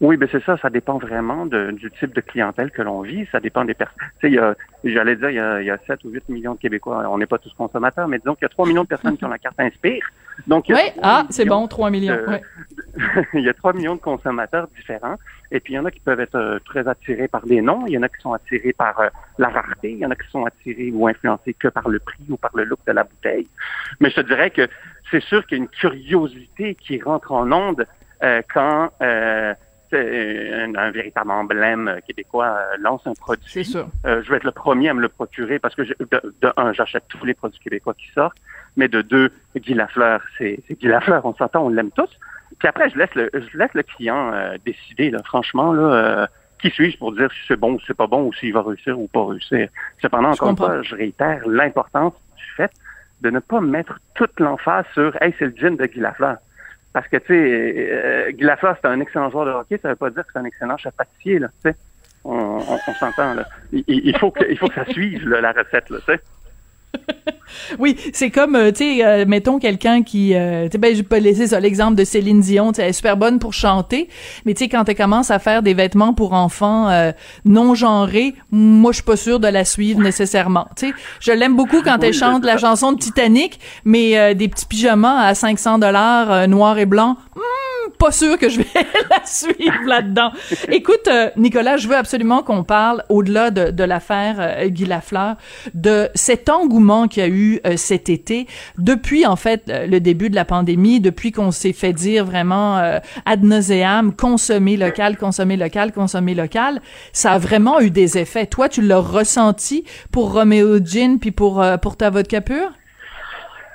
Oui, ben c'est ça, ça dépend vraiment de- du type de clientèle que l'on vit, ça dépend des personnes. Tu sais, j'allais dire, il y, a, il y a 7 ou 8 millions de Québécois, on n'est pas tous consommateurs, mais disons qu'il y a 3 millions de personnes qui ont la carte Inspire. Donc, 3 ah, c'est bon, 3 millions. de- ouais. [LAUGHS] il y a 3 millions de consommateurs différents. Et puis, il y en a qui peuvent être euh, très attirés par des noms. Il y en a qui sont attirés par euh, la rareté. Il y en a qui sont attirés ou influencés que par le prix ou par le look de la bouteille. Mais je te dirais que c'est sûr qu'il y a une curiosité qui rentre en onde euh, quand euh, un, un véritable emblème québécois lance un produit. C'est sûr. Je vais être le premier à me le procurer parce que je- de, de un, j'achète tous les produits québécois qui sortent, mais de deux, Guy Lafleur, c'est c'est Guy Lafleur, on s'entend, on l'aime tous. Puis après, je laisse le, je laisse le client euh, décider. Là, franchement, là, euh, qui suis-je pour dire si c'est bon ou c'est pas bon ou s'il va réussir ou pas réussir. Cependant, Je encore une fois, je réitère l'importance du fait de ne pas mettre toute l'emphase sur Hey, c'est le gin de Guy Lafleur. Parce que, tu sais, euh, Guy Lafleur, c'est un excellent joueur de hockey, ça veut pas dire que c'est un excellent chef pâtissier, là, tu sais. On, on, on s'entend, là. Il, il- il faut que, il faut que ça suive, là, la recette, là, tu sais. [LAUGHS] Oui, c'est comme, euh, tu sais, euh, mettons quelqu'un qui, euh, tu sais, ben, je peux laisser ça, l'exemple de Céline Dion, tu sais, elle est super bonne pour chanter, mais tu sais, quand elle commence à faire des vêtements pour enfants euh, non genrés, moi, je suis pas sûre de la suivre nécessairement. Tu sais, je l'aime beaucoup quand elle chante la chanson de Titanic, mais euh, des petits pyjamas à 500 dollars, noir et blanc, hmm, pas sûr que je vais [LAUGHS] la suivre là-dedans. Écoute, euh, Nicolas, je veux absolument qu'on parle, au-delà de, de l'affaire euh, Guy Lafleur, de cet engouement qu'il y a eu euh, cet été, depuis en fait euh, le début de la pandémie, depuis qu'on s'est fait dire vraiment ad nauseam, consommer local, consommer local, consommer local, ça a vraiment eu des effets. Toi, tu l'as ressenti pour Romeo Gin puis pour, pour ta vodka pure?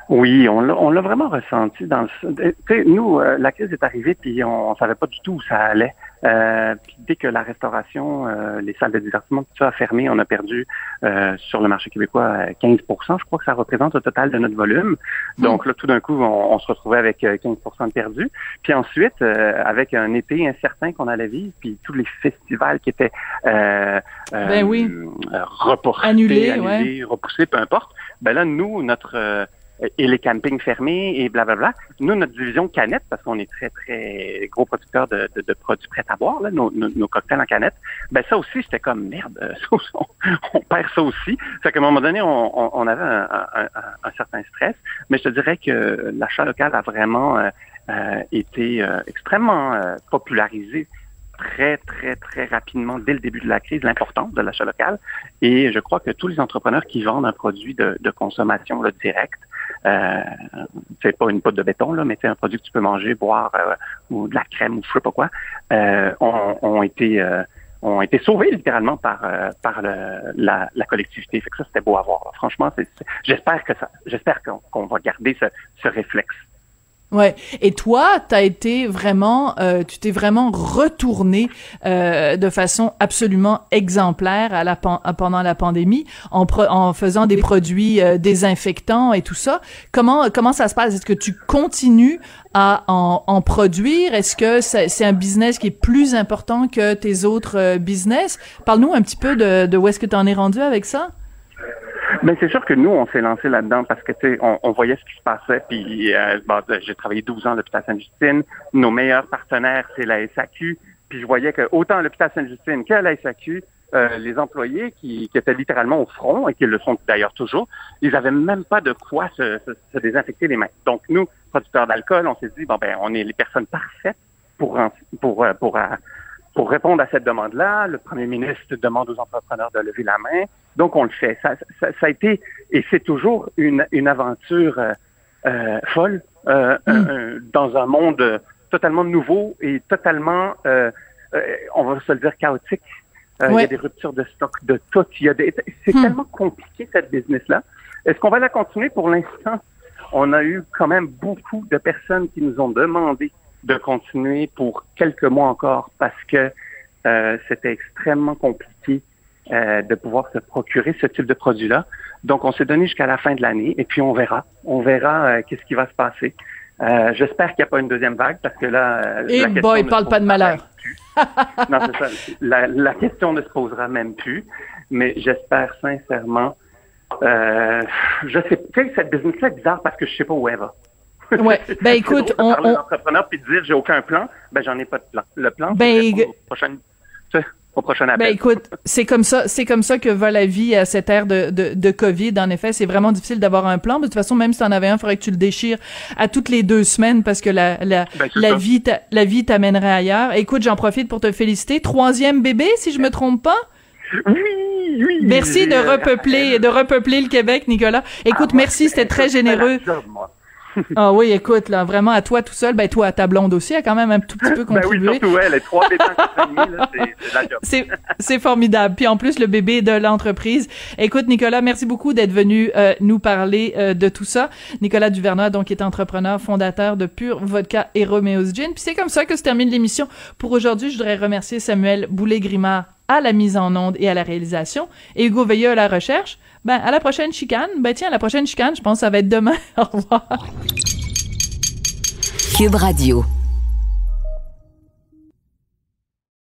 Oui, on l'a, on l'a vraiment ressenti dans le. Nous, euh, la crise est arrivée, puis on, on savait pas du tout où ça allait. Euh, puis dès que la restauration, euh, les salles de divertissement, tout ça a fermé, on a perdu euh, sur le marché québécois euh, 15% Je crois que ça représente le total de notre volume. Donc là, tout d'un coup, on, on se retrouvait avec euh, 15% de perdus. Puis ensuite, euh, avec un été incertain qu'on allait vivre, puis tous les festivals qui étaient euh, euh, Ben oui. euh, reportés, Annulés, annulés, repoussés, peu importe. Ben là, nous, notre euh, et les campings fermés et blablabla. Nous, notre division canette, parce qu'on est très, très gros producteurs de, de, de produits prêts à boire, là, nos, nos, cocktails en canette, ben ça aussi, c'était comme merde, [LAUGHS] on, on, perd ça aussi. Fait qu'à un moment donné, on, on avait un, un, un, certain stress, mais je te dirais que l'achat local a vraiment euh, euh, été euh, extrêmement euh, popularisé très, très, très rapidement dès le début de la crise l'importance de l'achat local. Et je crois que tous les entrepreneurs qui vendent un produit de, de consommation là, direct, euh, c'est pas une poudre de béton, là, mais c'est un produit que tu peux manger, boire, euh, ou de la crème, ou je sais pas quoi, euh, ont, ont, été euh, ont été sauvés littéralement par par le, la, la, collectivité. Fait que ça, c'était beau à voir. Franchement, j'espère que ça, j'espère qu'on va garder ce, ce réflexe. Ouais. Et toi, t'as été vraiment, euh, tu t'es vraiment retourné euh, de façon absolument exemplaire à la pendant la pandémie en, en faisant des produits euh, désinfectants et tout ça. Comment comment ça se passe? Est-ce que tu continues à en, en produire? Est-ce que c'est un business qui est plus important que tes autres euh, business? Parle-nous un petit peu de, de où est-ce que tu en es rendu avec ça mais c'est sûr que nous, on s'est lancé là-dedans parce que tu sais, on, on, voyait ce qui se passait. Puis euh, j'ai travaillé 12 ans à l'hôpital Sainte-Justine. Nos meilleurs partenaires, c'est la SAQ. Puis je voyais que autant l'hôpital Sainte-Justine qu'à la SAQ, euh, les employés qui, qui, étaient littéralement au front et qui le sont d'ailleurs toujours, ils avaient même pas de quoi se, se, se désinfecter les mains. Donc nous, producteurs d'alcool, on s'est dit bon ben on est les personnes parfaites pour pour pour, pour pour répondre à cette demande-là, le premier ministre demande aux entrepreneurs de lever la main. Donc, on le fait. Ça, ça, ça a été, et c'est toujours une, une aventure euh, euh folle euh, mm. dans un monde totalement nouveau et totalement, euh, on va se le dire, chaotique. Il y a des ruptures de stock de tout. Il y a des, c'est mm. tellement compliqué, cette business-là. Est-ce qu'on va la continuer? Pour l'instant, on a eu quand même beaucoup de personnes qui nous ont demandé de continuer pour quelques mois encore parce que euh, c'était extrêmement compliqué euh, de pouvoir se procurer ce type de produit-là. Donc, on s'est donné jusqu'à la fin de l'année et puis on verra. On verra euh, qu'est-ce qui va se passer. Euh, J'espère qu'il n'y a pas une deuxième vague parce que là... Et eh boy, il parle pas de malheur. non, c'est ça. La, la, question ne se posera même plus. Mais j'espère sincèrement... Euh, je sais, tu sais, cette business-là est bizarre parce que je sais pas où elle va. Ouais. [LAUGHS] Ben écoute, on, on... entrepreneur puis dire j'ai aucun plan, ben j'en ai pas de plan. Le plan, ben, prochain, au prochain appel. Ben écoute, c'est comme ça, c'est comme ça que va la vie à cette ère de, de, de Covid. En effet, c'est vraiment difficile d'avoir un plan. de toute façon, même si t'en avais un, il faudrait que tu le déchires à toutes les deux semaines parce que la la, ben, la vie la vie t'amènerait ailleurs. Écoute, j'en profite pour te féliciter. Troisième bébé, si je me trompe pas? Oui, oui. Merci de repeupler, de repeupler le Québec, Nicolas. Écoute, ah, merci, c'était très généreux. Ah oui, écoute, là, vraiment, à toi tout seul, ben toi, à ta blonde aussi, a quand même un tout petit peu contribué. [LAUGHS] Ben oui, surtout elle, les trois bébés c'est. C'est, c'est formidable. Puis en plus, le bébé de l'entreprise. Écoute, Nicolas, merci beaucoup d'être venu euh, nous parler euh, de tout ça. Nicolas Duvernois, donc, est entrepreneur, fondateur de Pure Vodka et Romeo's Gin. Puis c'est comme ça que se termine l'émission. Pour aujourd'hui, je voudrais remercier Samuel Boulet-Grimard à la mise en onde et à la réalisation, et Hugo Veilleux à la recherche. Ben, à la prochaine chicane. Ben, tiens, à la prochaine chicane, je pense que ça va être demain. [LAUGHS] Au revoir. Cube Radio.